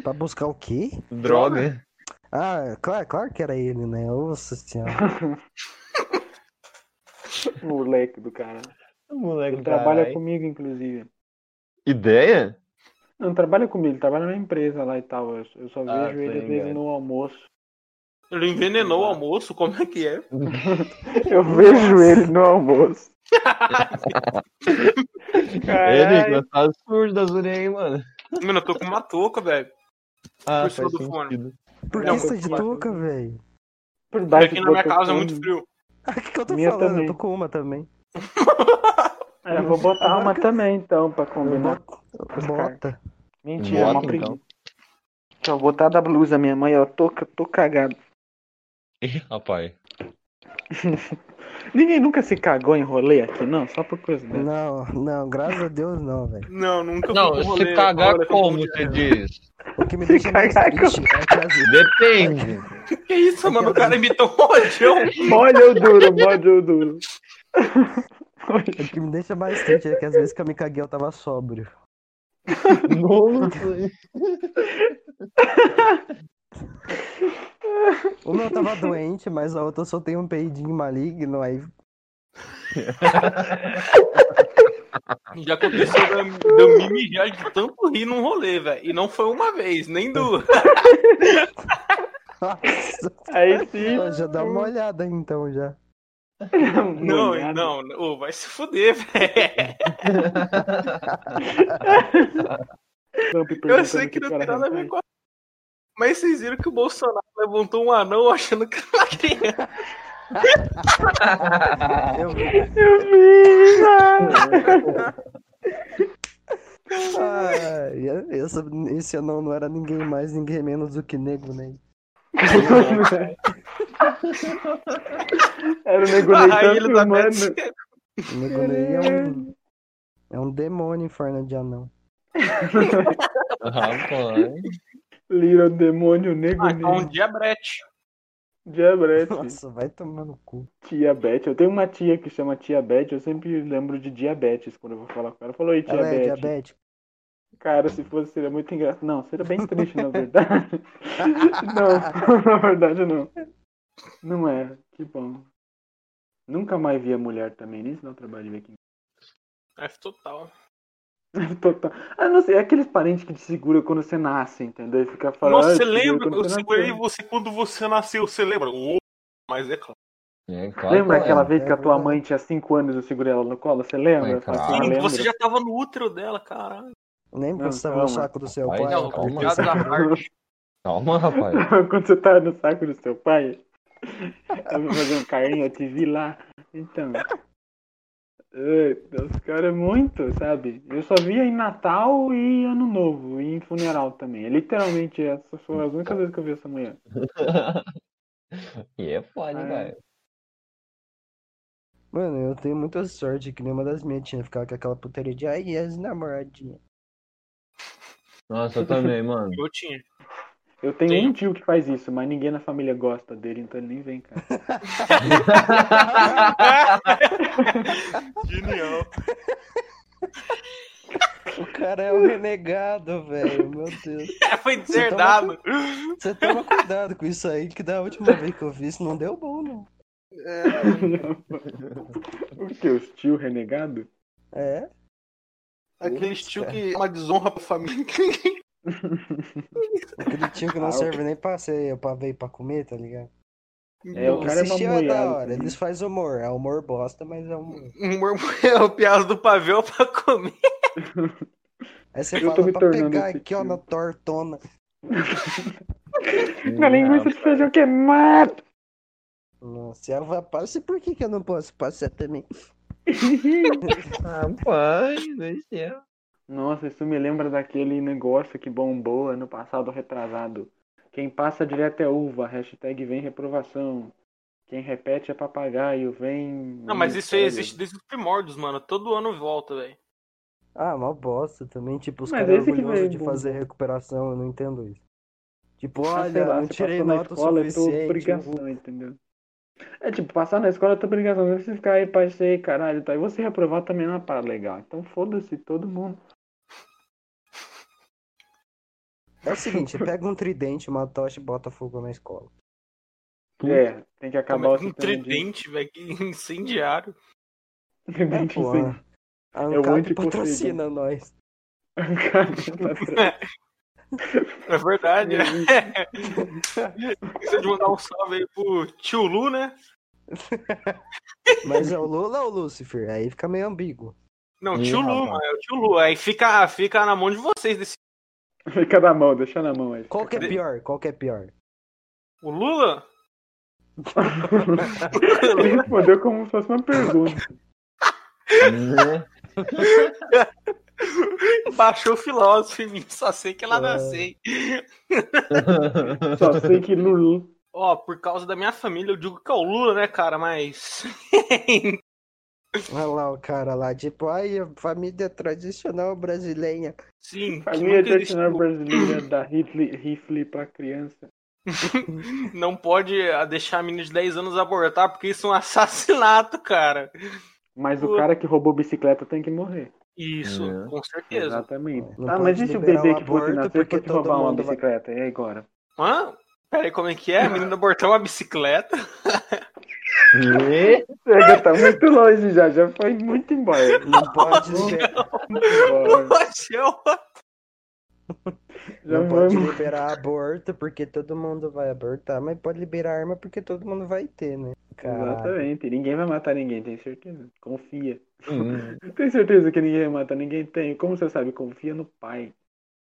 Pra buscar o quê? Droga. Ah, claro, claro que era ele, né? Nossa senhora. Moleque do cara. Moleque Ele trabalha caralho. comigo, inclusive. Ideia? Não, trabalha comigo, ele trabalha na empresa lá e tal. Eu, eu só Ah, vejo ele às vezes no almoço. Ele envenenou o almoço, como é que é? Eu vejo ele no almoço. Ele, tá surdo das orelhas, hein, mano. Mano, eu tô com uma touca, velho. Ah, Por cima do fone. sentido. Por que você tá de touca, velho? Por Porque baixo aqui na minha casa é muito frio. O que, que eu tô Minha falando? também. Eu tô com uma também. É, eu vou botar Agora uma que- também, então, pra combinar. Bota. Bota. Mentira, é Bota, uma então. preguiça. Deixa eu botar da blusa minha mãe, ó. Tô, tô cagado. Ih, rapaz. Ninguém nunca se cagou em rolê aqui, não? Só por coisa dessa. Não, não, graças a Deus não, velho. Não, nunca Não, se rolê, cagar rolê com como você diz? O que me deixa mais triste é que vezes. Depende. Que isso, mano? O cara imitou um rojão. Molha o duro, molha o duro. O que me deixa mais triste é que às vezes que eu me caguei eu tava sóbrio. Nossa. Uma eu tava doente, mas a outra eu soltei um peidinho maligno, aí Já aconteceu de eu- me mijar de tanto rir num rolê, velho. E não foi uma vez, nem duas. Nossa, Aí sim. ó, já dá uma olhada então já. Não, Molhado. não, ô, vai se fuder, velho. Eu sei que não tem nada a ver com a... Mas vocês viram que o Bolsonaro levantou um anão achando que era uma criança. Eu vi. Eu vi! Ai, essa, esse anão não era ninguém mais, ninguém menos do que nego, né? Era o nego Ney tanto tá humano. vendo. Nego Ney é um, é um demônio em forma de anão. Rapaz. Little demônio negro Ah, então um negro. diabrete. Diabrete. Nossa, vai tomar no cu. Tia Beth. Eu tenho uma tia que chama Tia Beth. Eu sempre lembro de diabetes quando eu vou falar com ela. Falou, oi, tia Ela é Beth. diabética. Cara, se fosse, seria muito engraçado. Não, seria bem triste, na verdade. não, na verdade não. Não é. Que bom. Nunca mais vi a mulher também, nem se dá o trabalho de ver aqui. F total. Total. Ah, não sei, é aqueles parentes que te segura quando você nasce, entendeu? E fica falando. Nossa, "Ah, você lembra? Eu segurei nasceu." você quando você nasceu, você lembra? Mas é claro. É, claro Lembra que aquela é. vez que a é tua mãe tinha 5 anos e eu segurei ela no colo? Você lembra? É, falei, claro. "Ah, Sim, lembro." você já tava no útero dela, caralho. Lembra quando você tava no saco do seu pai? Não, calma. rapaz. Quando você tava no saco do seu pai, eu vou fazer um carinho, eu te vi lá. Então. Os caras é muito, sabe? Eu só via em Natal e Ano Novo, e em funeral também. É literalmente essas foram as únicas vezes que eu vi essa mulher. E é foda, É. cara. Mano, eu tenho muita sorte que nenhuma das minhas tinha ficado com aquela putaria de ai, as namoradinhas. Nossa, eu também, mano. Eu tinha. Eu tenho Sim. um tio que faz isso, mas ninguém na família gosta dele, então ele nem vem, cara. Genial. O cara é um renegado, velho. Meu Deus. Foi deserdado. Você toma cuidado com isso aí, que da última vez que eu vi isso não deu bom, não. o que? Os tio renegado? É? Aquele estilo que é uma desonra pra família. Aquele tio que não Ah, serve nem pra, ser, pra ver pra comer, tá ligado? É, o cara é Esse tio é da hora, também. eles fazem humor. É humor bosta, mas é humor. Humor é o piado do pavê pra comer. Aí você Eu fala me pra tornando pegar aqui, ó, tio. na tortona. Na linguiça de feijão queimado! Nossa, ela vai passar. Por que, que eu não posso passar também? Rapaz, do céu. Nossa, isso me lembra daquele negócio que bombou ano passado retrasado. Quem passa direto é uva, hashtag vem reprovação. Quem repete é papagaio, vem. Não, mas isso aí existe desde os primórdios, mano. Todo ano volta, velho. Ah, mal bosta também. Tipo, os caras que orgulhosos de bom. fazer recuperação, eu não entendo isso. Tipo, Ah, olha, sei lá, não se tirei passou na nota escola, é tua suficiente. obrigação, entendeu? É tipo, passar na escola é tua obrigação. Não você ficar aí, passei, caralho, tá? E você reprovar também não é uma parada legal. Então foda-se todo mundo. É o seguinte, pega um tridente, uma tocha e bota fogo na escola. É, tem que acabar o um sistema de... tridente, velho. Que incendiário. Tridente É, pô, sim. a É o ANCAP anti-Poseidon. patrocina nós. É verdade. Precisa de mandar um salve aí pro tio Lu, né? Mas é o Lula ou o Lúcifer? Aí fica meio ambíguo. Não, tio Lu, mano. É o tio Lu. Aí fica, fica na mão de vocês desse. Fica na mão, deixa na mão aí. Qual que é pior? Qual que é pior? O Lula? Ele respondeu como se fosse uma pergunta. Baixou o filósofo em mim. Só sei que ela É. nascei. Só sei que Lulu. Ó, por causa da minha família, eu digo que é o Lula, né, cara? Mas. Olha lá o cara lá, tipo, ai, a família tradicional brasileira. Sim, Família existiu. tradicional brasileira da rifle, rifle pra criança. Não pode ah, deixar a menina de 10 anos abortar, porque isso é um assassinato, cara. Mas o cara que roubou bicicleta tem que morrer. Isso, É. com certeza. Exatamente. Não pode mas e se o bebê que aborto nascer porque todo roubar uma mundo vai- bicicleta? E aí agora? Hã? Peraí, como é que é? A menina abortou uma bicicleta? Chega, tá muito longe já, já foi muito embora. Não pode, liber... Embora. Poxa, eu- Já não pode liberar aborto porque todo mundo vai abortar, mas pode liberar arma porque todo mundo vai ter, né? Caralho. Exatamente. Ninguém vai matar ninguém, tem certeza. Confia. Hum, Tem certeza que ninguém vai matar ninguém? Tem. Como você sabe? Confia no pai.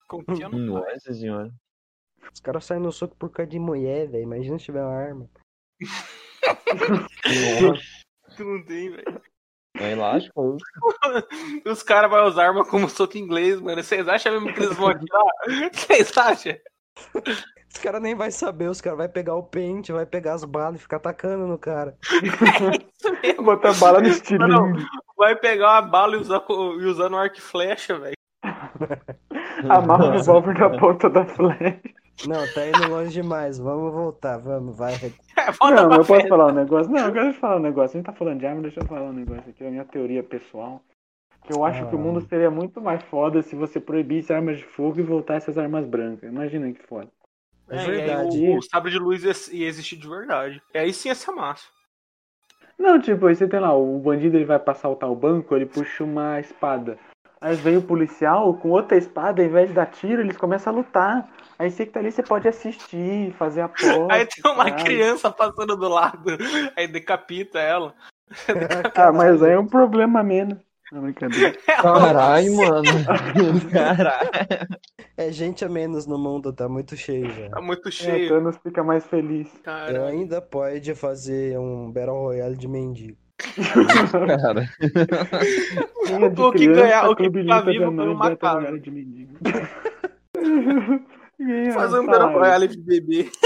Confia no pai. Nossa senhora. Os caras saem no soco por causa de mulher, velho. Imagina se tiver uma arma. Tu não tem, velho. Aí lascou. Os caras vão usar arma como soco inglês, mano. Vocês acham mesmo que eles vão atirar? Vocês acham? Os caras nem vai saber, os caras vai pegar o pente, vai pegar as balas e ficar atacando no cara. Isso mesmo. Botar bala no Não, estilingue. Vai pegar uma bala e usar, e usar no arco e flecha, velho. Amarra o revólver na ponta da flecha. Não, tá indo longe demais. Vamos voltar, vamos, vai. Volta Não, eu posso falar um negócio? Não, eu quero falar um negócio. A gente tá falando de arma, deixa eu falar um negócio aqui, a minha teoria pessoal. Que eu acho que o mundo seria muito mais foda se você proibisse armas de fogo e voltasse às armas brancas. Imagina que foda. É É, verdade. o, o sabre de luz ia, ia existir de verdade. E aí sim ia ser massa. Não, tipo, aí você tem lá, o bandido ele vai pra assaltar o banco, ele puxa uma espada. Aí vem o policial com outra espada, ao invés de dar tiro, eles começam a lutar. Aí você que tá ali, você pode assistir, fazer aposta. Aí tem uma sabe? criança passando do lado, aí decapita ela. Ah, mas aí é um problema a menos. Não, brincadeira. Caralho, mano. Caralho. É gente a menos no mundo, tá muito cheio já. Tá muito É, cheio, Thanos fica mais feliz. Eu cara. ainda pode fazer um Battle Royale de mendigo. Cara. De O que criança, ganhar- o que ficar vivo foi uma. Royale de mendigo. Fazer um. Battle Royale de bebê.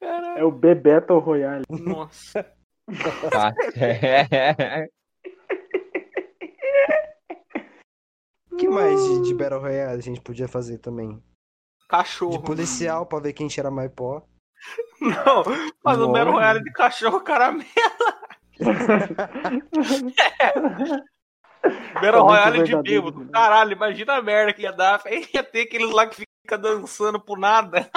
Caralho. É o Bebeto Royale. Nossa. Tá que mais de, de Battle Royale a gente podia fazer também? De Cachorro. policial pra ver quem tira mais pó. Não, faz um. Battle Royale de cachorro caramelo. Battle Royale de bêbado. né? Caralho, imagina a merda que ia dar. Ia ter aqueles lá que fica dançando por nada.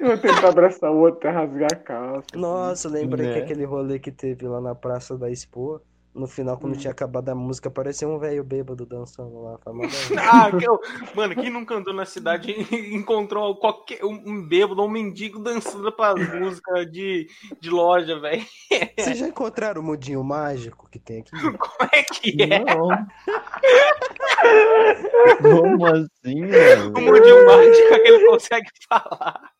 Eu vou tentar abraçar o outro e rasgar a calça. Nossa, lembrei Né? que aquele rolê que teve lá na Praça da Expo, no final, quando Hum. tinha acabado a música, parecia um velho bêbado dançando lá. famoso. Ah, que eu... Mano, quem nunca andou na cidade e encontrou qualquer um, bêbado ou um mendigo dançando pra músicas de, de loja, velho? Vocês já encontraram o mudinho mágico que tem aqui? Como é que é? Não. Como assim, mano? O mundinho mágico que ele consegue falar.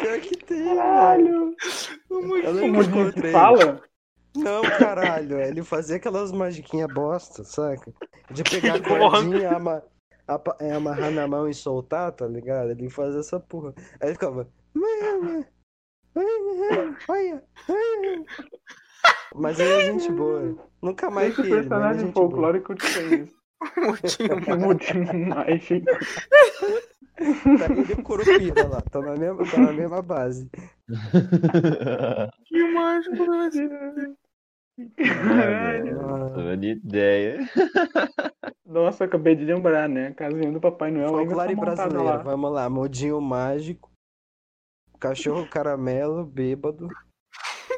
Pior que tem, velho. Caralho! O Eu mundinho que fala? Não, caralho, ele fazia aquelas magiquinhas bosta, saca? De pegar a cordinha, ama, é, amarrar na mão e soltar, tá ligado? Ele fazia essa porra. Aí ele ficava. Olha, Mas ele é gente boa. Nunca mais Esse vi ele, mas ele é personagem gente boa. folclórico que conheço. mundinho O Mudinho mágico. Tá ele e o Curupira lá, tá na mesma, tá na mesma base. mágico, Caralho. Tô de ideia. Nossa, acabei de lembrar, né? A casinha do Papai Noel ainda tá Folclore montada brasileiro, lá. vamos lá. Modinho mágico, cachorro caramelo, bêbado,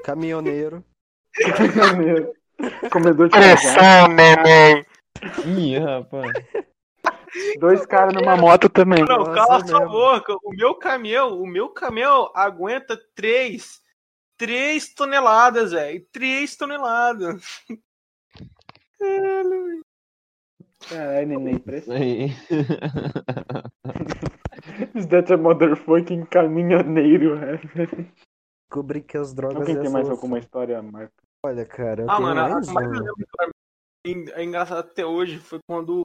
caminhoneiro. Maneiro. Comedor de lasanha. neném. Ih, rapaz. Dois caras numa moto também. Não, Nossa, cala é sua boca. O meu caminhão, o meu caminhão aguenta três, três toneladas, velho. Três toneladas. Caralho, velho. Caralho, neném, aí. Is that a motherfucking caminhoneiro, né? Descobri que as drogas Alguém é tem mais solução. alguma história, Marco? Olha, cara, eu Ah, tenho mano, mais que mais eu lembro pra mim, é engraçado até hoje, foi quando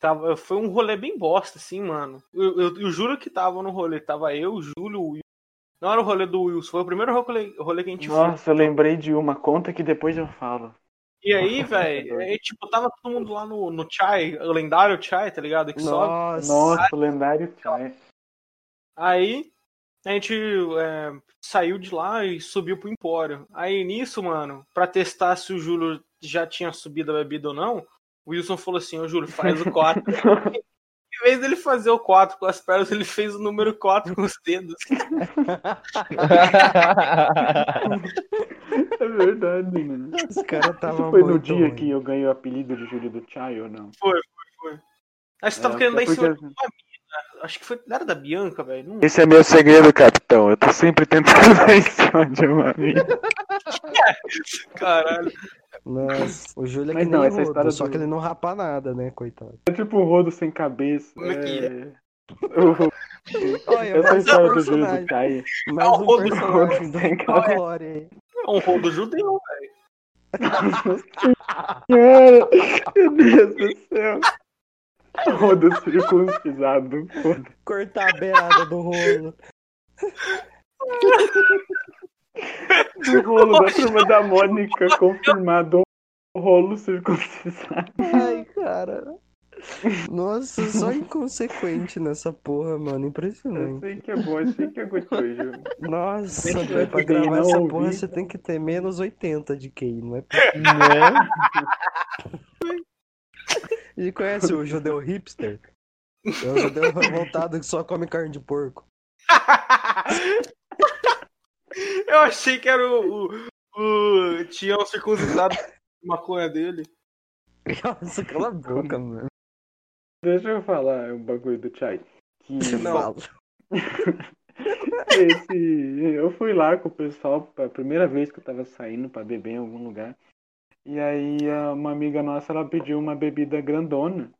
tava, foi um rolê bem bosta, assim, mano. Eu, eu, eu juro que tava no rolê, tava eu, o Júlio, o Will. Não era o rolê do Wilson, foi o primeiro rolê, rolê que a gente foi. Nossa, eu lembrei de uma. Conta que depois eu falo. E aí, velho, aí, tipo, tava todo mundo lá no, no Chai, o lendário Chai, tá ligado? Que sobe. Nossa, Nossa, o lendário Chai. Aí a gente é, saiu de lá e subiu pro Empório. Aí nisso, mano, pra testar se o Júlio já tinha subido a bebida ou não, o Wilson falou assim: Ô Júlio, faz o 4. em vez dele fazer o 4 com as pernas, ele fez o número 4 com os dedos. É verdade, mano. os caras estavam Foi no dia ruim. que eu ganhei o apelido de Júlio do Chai ou não? Aí você tava É, querendo dar em porque- cima de uma mina. Acho que foi. Era da Bianca, velho. Não- Esse é meu segredo, capitão. Eu tô sempre tentando dar em cima de uma mina. Caralho. Nossa, o Júlio é Mas que não, nem essa rodo, só do- que ele não rapa nada, né, coitado. É tipo um rodo sem cabeça. Como é que é... O- Olha, Essa mais história um do Júlio do Chai. mais É o um rodo- sem cabeça. É um rodo judeu, velho. Cara, meu Deus do céu. Rodo circuncisado. Cortar a beirada do rolo. Do rolo da turma da Mônica confirmado o rolo circuncisado. Ai, cara. Nossa, só inconsequente nessa porra, mano. Eu Impressionante. sei que é bom, eu sei que é gostoso. Nossa, velho, eu pra gravar não essa ouvi. porra você tem que ter menos 80 de QI, não é? Né? E conhece o judeu hipster? É o judeu revoltado que só come carne de porco. Eu achei que era o. o, o Tião circuncisado de maconha dele. Nossa, cala a boca, mano. Deixa eu falar um bagulho do Chai. Que Não, esse, eu fui lá com o pessoal, a primeira vez que eu tava saindo pra beber em algum lugar. E aí a- uma amiga nossa, ela pediu uma bebida grandona.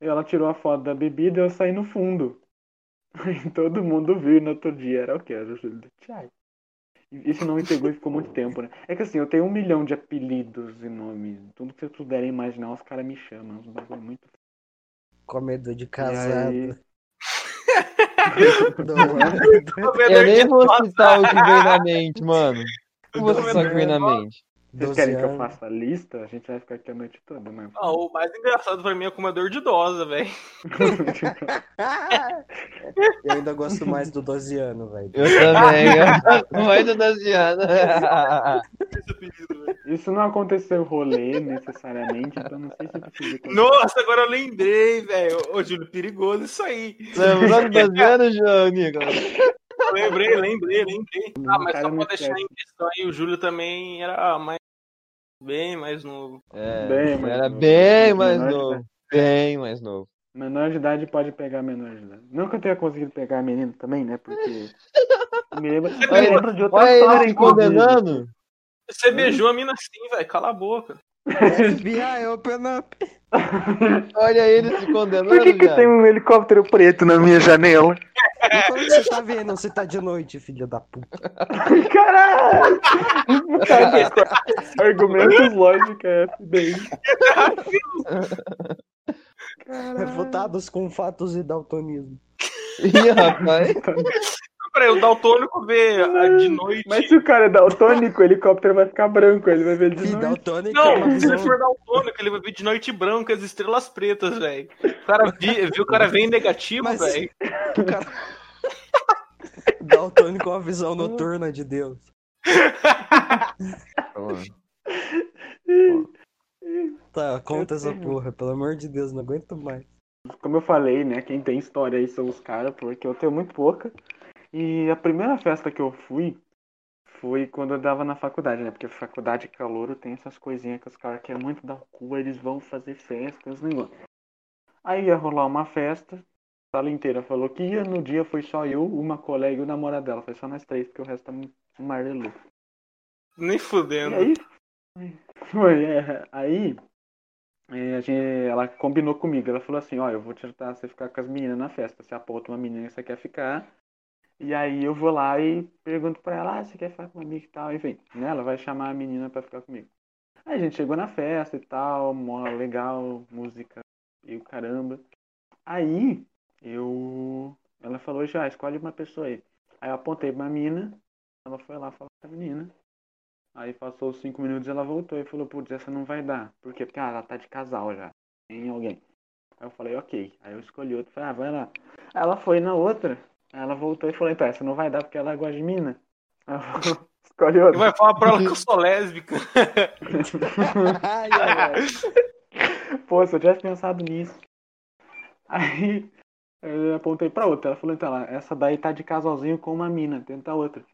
Ela tirou a foto da bebida e eu saí no fundo. E todo mundo viu e no outro dia. Era o quê? Era o Júlio do. E Isso não me pegou e ficou muito tempo, né? É que assim, eu tenho um milhão de apelidos e nomes. Tudo que vocês puderem imaginar, os caras me chamam. Uns bagulho muito comedor de E aí- casado. Eu nem vou citar o que vem na mente, mano. O que você só que vem na mente? Vocês 12 querem que eu anos. faça a lista? A gente vai ficar aqui a noite toda, mas. Ah, o mais engraçado pra mim é comedor de idosa, velho. Eu ainda gosto mais do 12 anos, velho. Eu também. Eu gosto Diana. Esse apelido, velho. Isso não aconteceu rolê necessariamente, então não sei se precisa. Nossa, agora eu lembrei, velho. Ô, Júlio, perigoso isso aí. Lembrando da Diana, João, Nicolas? Lembrei, lembrei, lembrei. Ah, mas só não pra deixar em questão aí, o Júlio também era mais. Bem mais novo. É, Bem mais era novo. bem mais Menor de novo. Bem mais novo. Menor de idade pode pegar menor de idade. Não que eu tenha conseguido pegar menino também, né? Porque. Me lembro, Olha, lembro de outra Olha história, ele condenando. Você beijou a mina assim, velho. Cala a boca. FBI, open up. Olha ele se condenando, Por que, que tem um helicóptero preto na minha janela? Como que você tá vendo? Você tá de noite, filho da puta. Caralho! Argumentos lógicos é FBI. Refutados com fatos e daltonismo. Ih, rapaz. Peraí, o Daltônico vê a- de noite. Mas se o cara é daltônico, o helicóptero vai ficar branco, ele vai ver de noite. daltônico é Não, se ele for daltônico, ele vai ver de noite branca as estrelas pretas, velho. O cara vi- viu o cara vem negativo, velho. O cara... Daltônico é uma visão noturna de Deus. Tá, conta essa porra, pelo amor de Deus, não aguento mais. Como eu falei, né? Quem tem história aí são os caras, porque eu tenho muito pouca. E a primeira festa que eu fui foi quando eu dava na faculdade, né? Porque faculdade calouro tem essas coisinhas que os caras querem muito dar o cu, eles vão fazer festa, os negócios. Aí ia rolar uma festa, a sala inteira falou que ia, no dia foi só eu, uma colega e o namorado dela. Foi só nós três, porque o resto tá amarelo. Nem E fudendo. aí, foi, é, aí é, a gente, ela combinou comigo. Ela falou assim: Ó, eu vou te ajudar você ficar com as meninas na festa. Você aponta uma menina que você quer ficar. E aí eu vou lá e pergunto pra ela: ah, você quer ficar comigo e tal? Enfim, né, ela vai chamar a menina pra ficar comigo. Aí a gente chegou na festa e tal, mó legal, música e o caramba. Aí eu. Ela falou: já, escolhe uma pessoa aí. Aí eu apontei pra mina, ela foi lá falar com a menina. Aí passou os cinco minutos ela voltou e falou, putz, essa não vai dar. Por quê? Porque ah, ela tá de casal já. Tem alguém. Aí eu falei, ok. Aí eu escolhi outra. Falei, ah, vai lá. Aí ela foi na outra. Aí ela voltou e falou, então, essa não vai dar porque ela gosta de eu falei, escolhe outra. vai falar pra ela que eu sou lésbica. Ai. Pô, se eu tivesse pensado nisso. Aí eu apontei pra outra. Ela falou, então, ela, essa daí tá de casalzinho com uma mina, tenta outra.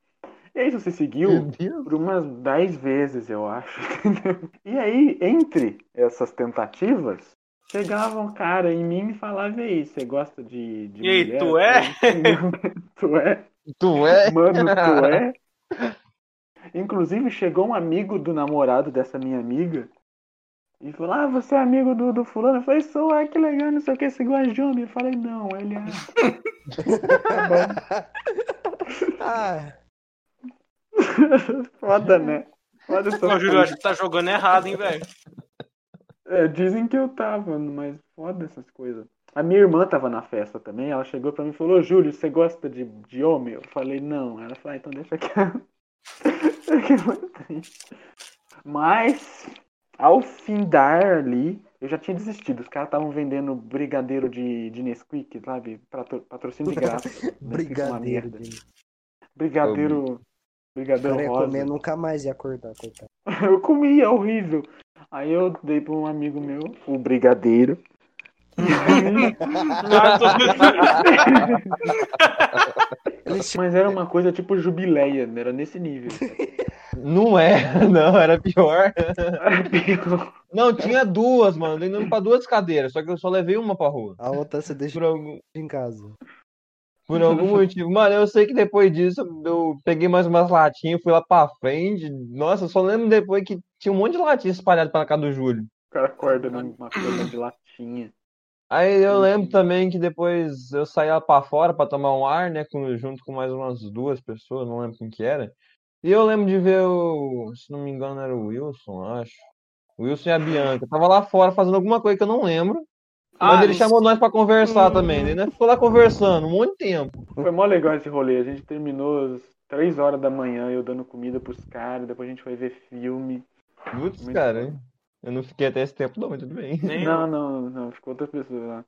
E aí você seguiu por umas 10 vezes, eu acho. entendeu? E aí, entre essas tentativas, chegava um cara em mim e falava, e aí, você gosta de, de E aí, mulher? tu é? tu é? Tu é? Mano, tu é? Inclusive, chegou um amigo do namorado dessa minha amiga e falou: Ah, você é amigo do, do fulano? Eu falei: Sou, ah, que legal, não sei o que, você gosta de homem? Eu falei: Não, ele é. Ah, Foda, né? Foda Ô, Júlio, acho que tá jogando errado, hein, velho. É, dizem que eu tava, mas foda essas coisas. A minha irmã tava na festa também, ela chegou pra mim e falou, Júlio, você gosta de, de homem? Eu falei, não. Ela falou, ah, então deixa quieto. Mas, ao findar ali, eu já tinha desistido. Os caras estavam vendendo brigadeiro de, de Nesquik, sabe? Patro- Patrocínio de graça. É Brigadeiro. Brigadeiro. Brigadeiro rosa. comer nunca mais ia acordar, coitado. Eu comi, é horrível. Aí eu dei pra um amigo meu, o brigadeiro. Mas era uma coisa tipo jubileia, né? era nesse nível. Não é, não, era pior. Era pior. Não, tinha duas, mano. Dei nome pra duas cadeiras, só que eu só levei uma pra rua. A outra você deixa Por algum, em casa. por algum motivo. Mano, eu sei que depois disso eu peguei mais umas latinhas, fui lá pra frente. Nossa, eu só lembro depois que tinha um monte de latinha espalhada pela casa do Júlio. O cara acorda numa cama de latinha. Aí eu lembro também que depois eu saí lá pra fora pra tomar um ar, né, com- junto com mais umas duas pessoas, não lembro quem que era. E eu lembro de ver o, se não me engano era o Wilson, acho. O Wilson e a Bianca. Tava lá fora fazendo alguma coisa que eu não lembro. Mas Ah, ele chamou nós pra conversar também. Daí nós ficou lá conversando um monte de tempo. Foi mó legal esse rolê. A gente terminou às 3 horas da manhã, eu dando comida pros caras, depois a gente foi ver filme. Putz, Muito cara. bom. Eu não fiquei até esse tempo, não, mas tudo bem. Não, eu. não, não, ficou outra pessoa lá.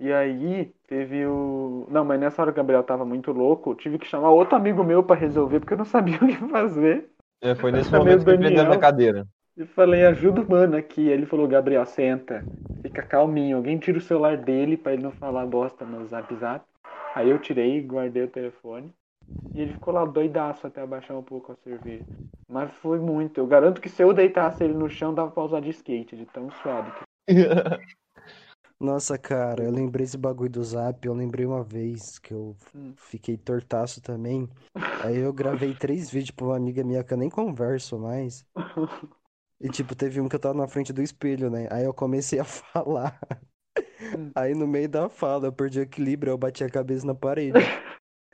E aí teve o. Não, mas nessa hora o Gabriel tava muito louco, eu tive que chamar outro amigo meu pra resolver, porque eu não sabia o que fazer. É, foi nesse Chamei momento que eu Daniel. da cadeira. E falei, ajuda o mano aqui. Aí ele falou, Gabriel, senta, fica calminho. Alguém tira o celular dele pra ele não falar bosta no zap zap. Aí eu tirei e guardei o telefone. E ele ficou lá doidaço até abaixar um pouco a cerveja. Mas foi muito. Eu garanto que se eu deitasse ele no chão, dava pra usar de skate, de tão suado que Nossa, cara, eu lembrei esse bagulho do zap. Eu lembrei uma vez que eu Hum. fiquei tortaço também. Aí eu gravei três vídeos pra uma amiga minha que eu nem converso mais. E tipo, teve um que eu tava na frente do espelho, né? Aí eu comecei a falar. Aí no meio da fala eu perdi o equilíbrio, eu bati a cabeça na parede.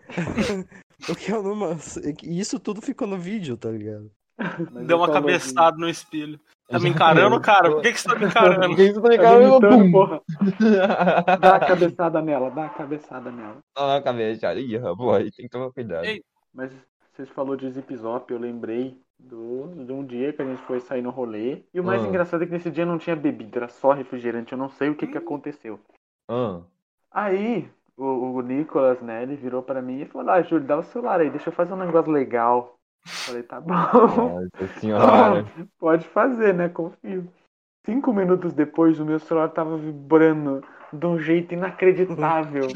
O que eu não. E isso tudo ficou no vídeo, tá ligado? Mas Deu uma cabeçada no espelho. Tá me encarando, cara? Por que, que você tá me encarando? Quem você tá Tá ligado? Eu, gritando, bum. porra. Dá a cabeçada nela, dá a cabeçada nela. Tá na cabeça, Ih, rapaz, tem que tomar cuidado. Ei. Mas vocês falou de Zip Zop, eu lembrei do, de um dia que a gente foi sair no rolê. E o mais Ah. engraçado é que nesse dia não tinha bebida, era só refrigerante. Eu não sei o que, que aconteceu. Ah, Aí o, o Nicolas, né, ele virou pra mim e falou: Ah, Júlio, dá o celular aí, deixa eu fazer um negócio legal. Falei, tá bom. nossa senhora. Pode fazer, né? Confio. Cinco minutos depois, o meu celular tava vibrando de um jeito inacreditável.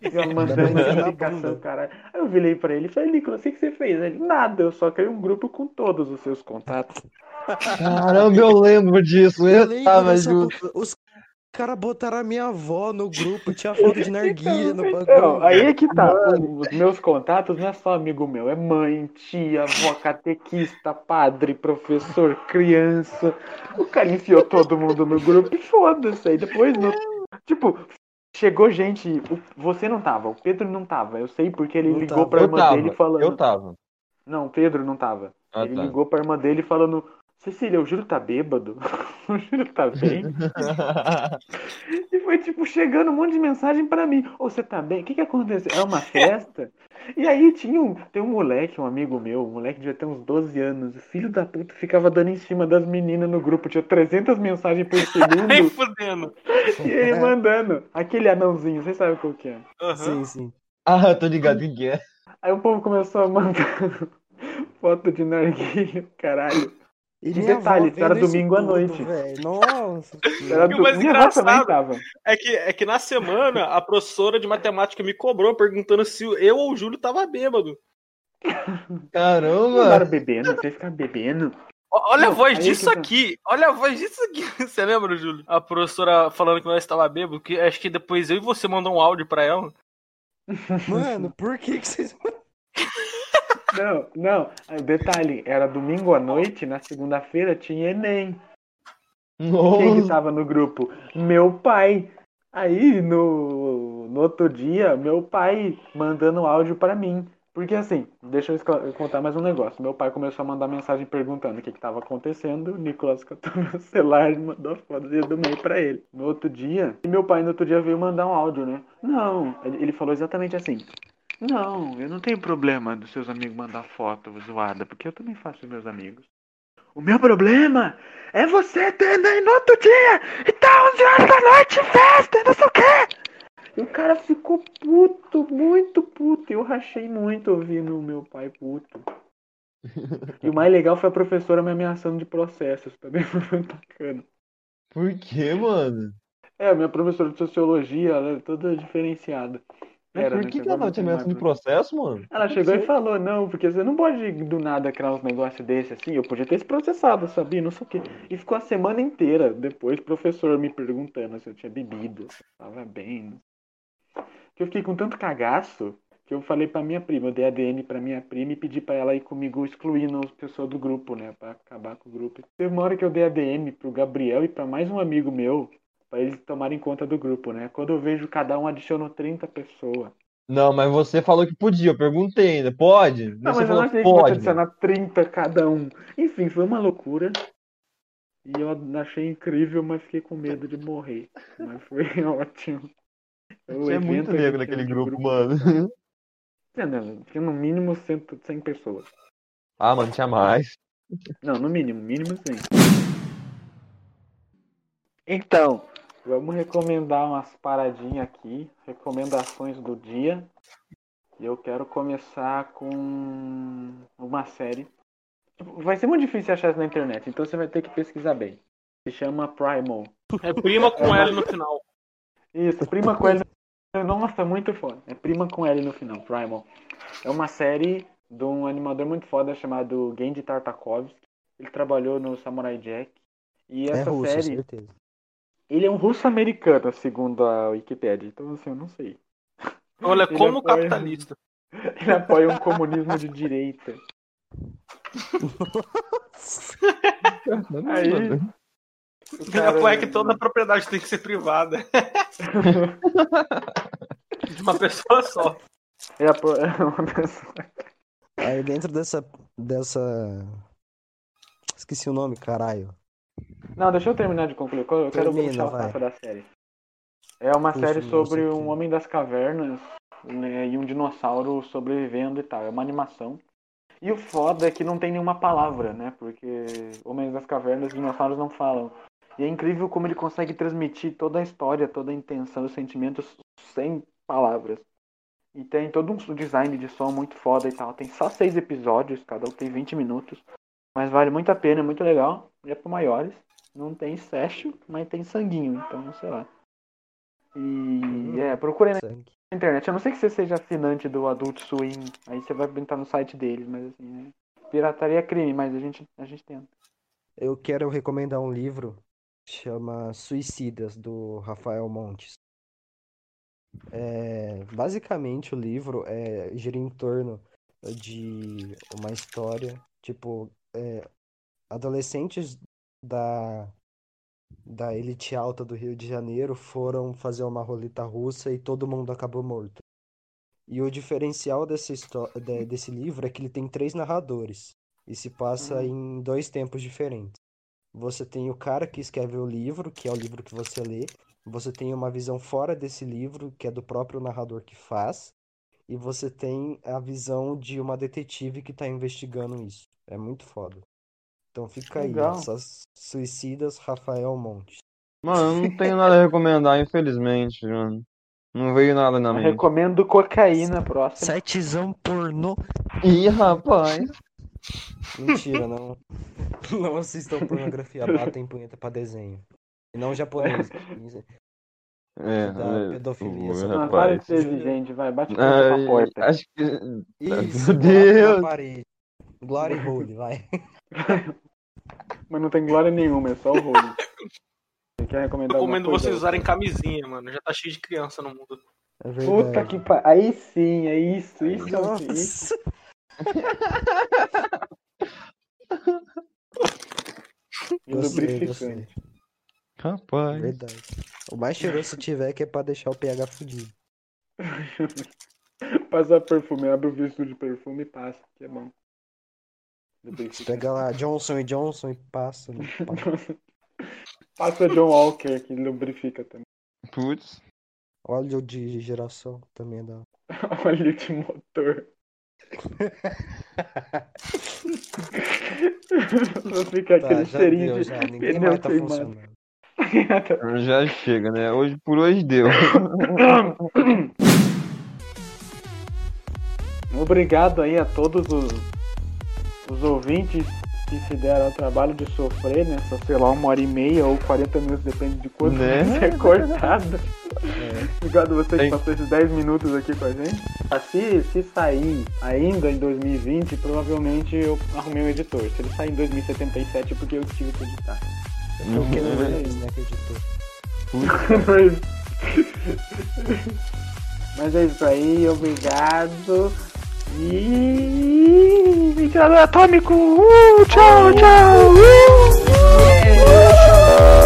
Fica mandando notificação, bunda. cara. Aí eu virei pra ele e falei, Nicolas, o que que você fez? Ele, nada, eu só criei um grupo com todos os seus contatos. Caramba, eu lembro disso. Eu, lembro tava junto. Os caras botaram a minha avó no grupo, tinha foto de narguilha no Então, bagulho. aí é que tá. Os meus contatos não é só amigo meu, é mãe, tia, avó, catequista, padre, professor, criança. O cara enfiou todo mundo no grupo e foda-se. Aí depois, no... tipo, chegou gente. Você não tava, o Pedro não tava. Eu sei porque ele Não ligou tava. pra irmã dele falando. eu tava. Não, o Pedro não tava. Ah, ele tá. ligou pra irmã dele falando. Cecília, o Júlio tá bêbado? o Júlio tá bem? E foi tipo chegando um monte de mensagem pra mim. Ô, você tá bem? O que que aconteceu? É uma festa? E aí tinha um, tem um moleque, um amigo meu, um moleque devia ter uns 12 anos. O filho da puta ficava dando em cima das meninas no grupo. Tinha 300 mensagens por Nem segundo. fudendo. e ele mandando. Aquele anãozinho, vocês sabem qual que é. Aham. Sim, sim. ah, tô ligado quem que é. Aí o povo começou a mandar foto de narguilha, caralho. E detalhe, isso era domingo à tudo, noite. velho. Nossa. Era E o do... mais engraçado- tava. É que, é que na semana a professora de matemática me cobrou perguntando se eu ou o Júlio tava bêbado. Caramba! bebendo, você ficar bebendo. Olha a voz aí disso que tá. aqui. Olha a voz disso aqui. Você lembra, Júlio? A professora falando que nós estava bêbado. Que acho que depois eu e você mandou um áudio pra ela. Mano, por que que vocês. Não, não. Detalhe, era domingo à noite, na segunda-feira tinha Enem. Quem que Nossa! tava no grupo? Meu pai. Aí, no, no outro dia, meu pai mandando áudio pra mim. Porque assim, deixa eu contar mais um negócio. Meu pai começou a mandar mensagem perguntando o que que tava acontecendo. O Nicolas catou meu celular e mandou a foto do meio pra ele. No outro dia, e meu pai no outro dia veio mandar um áudio, né? Não, ele falou exatamente assim. Não, eu não tenho problema dos seus amigos mandar foto zoada, porque eu também faço meus amigos. O meu problema é você tendo aí no outro dia e tá 11 horas da noite festa, não sei o quê. E o cara ficou puto, muito puto. Eu rachei muito ouvindo o meu pai puto. E o mais legal foi a professora me ameaçando de processos. Também foi bacana. Por que, mano? É, a minha professora de sociologia, ela é toda diferenciada. Era, por né, que, que ela tem ameaçando de processo, mano? Ela chegou e falou, não, porque você não pode do nada criar uns negócios desse assim, eu podia ter se processado, sabia? Não sei o quê. E ficou a semana inteira depois o professor me perguntando se eu tinha bebido, se eu tava bem. Que eu fiquei com tanto cagaço que eu falei pra minha prima, eu dei ADN pra minha prima e pedi pra ela ir comigo excluindo as pessoas do grupo, né? Pra acabar com o grupo. Teve uma hora que eu dei ADM pro Gabriel e pra mais um amigo meu, pra eles tomarem conta do grupo, né? Quando eu vejo cada um adicionou 30 pessoas. Não, mas você falou que podia, eu perguntei ainda. Pode? Não, você mas eu não achei que pode. adicionar 30 cada um. Enfim, foi uma loucura. E eu achei incrível, mas fiquei com medo de morrer. Mas foi ótimo. Você é muito negro naquele de grupo, mano. É, não, tinha no mínimo 100, 100 pessoas. Ah, mano, tinha mais. Não, no mínimo, mínimo 100. Então, vamos recomendar umas paradinhas aqui. Recomendações do dia. E eu quero começar com uma série. Vai ser muito difícil achar isso na internet, então você vai ter que pesquisar bem. Se chama Primal. É prima com L no final. Isso, Prima com L. Nossa, muito foda. É Prima com L no final, Primal. É uma série de um animador muito foda chamado Genji Tartakovsky. Ele trabalhou no Samurai Jack. E É essa russo, série, certeza. Ele é um russo-americano, segundo a Wikipedia. Então, assim, eu não sei. Olha, Ele como apoia- capitalista. Ele apoia um comunismo de direita. Aí, o cara- apoia que toda propriedade tem que ser privada. De uma pessoa só. Ele apoia uma pessoa. Aí dentro dessa. dessa. Esqueci o nome, caralho. Não, deixa eu terminar de concluir. Eu quero Termina, o saco da série. É uma Puxa, série sobre um homem das cavernas né, e um dinossauro sobrevivendo e tal. É uma animação. E o foda é que não tem nenhuma palavra, né? Porque Homens das Cavernas, dinossauros não falam. E é incrível como ele consegue transmitir toda a história, toda a intenção, os sentimentos sem palavras. E tem todo um design de som muito foda e tal. Tem só seis episódios, cada um tem 20 minutos. Mas vale muito a pena, é muito legal. E é para maiores. Não tem sexo, mas tem sanguinho, então sei lá. E é, procurem na Sangue. internet. Eu não sei que você seja assinante do Adult Swim. Aí você vai entrar no site deles, mas assim, né? Pirataria é crime, mas a gente, a gente tenta. Eu quero recomendar um livro chama Suicidas do Rafael Montes. É, basicamente o livro é, gira em torno de uma história, tipo, é, adolescentes da, da elite alta do Rio de Janeiro foram fazer uma roleta russa e todo mundo acabou morto. E o diferencial dessa de- desse livro é que ele tem três narradores e se passa Hum. em dois tempos diferentes. Você tem o cara que escreve o livro, que é o livro que você lê. Você tem uma visão fora desse livro, que é do próprio narrador que faz. E você tem a visão de uma detetive que tá investigando isso. É muito foda. Então fica aí, Legal. essas suicidas Rafael Montes. Mano, eu não tenho nada a recomendar, infelizmente, mano. Não veio nada na Eu mente. recomendo cocaína próximo. Sitezão pornô. Ih, rapaz. Mentira, não. Não assistam pornografia, batem punheta pra desenho. E não japonês. É, Da é, pedofilia, Não, para de ser exigente, vai, bate Ah, palma na porta. acho que. Isso, Meu Deus. parede. Glory Hole, vai. Mas não tem glória nenhuma, é só o rolo. Você quer Eu recomendar recomendo vocês usarem camisinha, mano. Já tá cheio de criança no mundo. É Puta verdade. que pariu. Aí sim, é isso, isso, é o que- Nossa. E lubrificante. Rapaz. Verdade. O mais cheiroso tiver que é pra deixar o pH fudido. Passar perfume, abre o visto de perfume e passa, que é bom. Pega lá Johnson e Johnson e passa. no pá. Passa John Walker, que lubrifica também. Putz. Óleo de geração também é da. Óleo de motor. Só fica aquele Tá, já cheirinho deu, de já. Ninguém pneu mais tá queimado. funcionando. Já chega, né? Hoje, por hoje deu. Obrigado aí a todos os, os ouvintes que se deram ao trabalho de sofrer nessa, sei lá, uma hora e meia ou 40 minutos, depende de quanto Né? vai ser cortado. É. Obrigado a você que passou esses 10 minutos aqui com a gente. Ah, Se, sair ainda em 2020, provavelmente eu arrumei um editor. Se ele sair em 2077 é porque eu tive que editar. Foi o Ken Uhum. Reeves, né, que editou. Mas é isso aí, obrigado. E ventilador atômico! Uh, tchau, tchau! Uh, uh,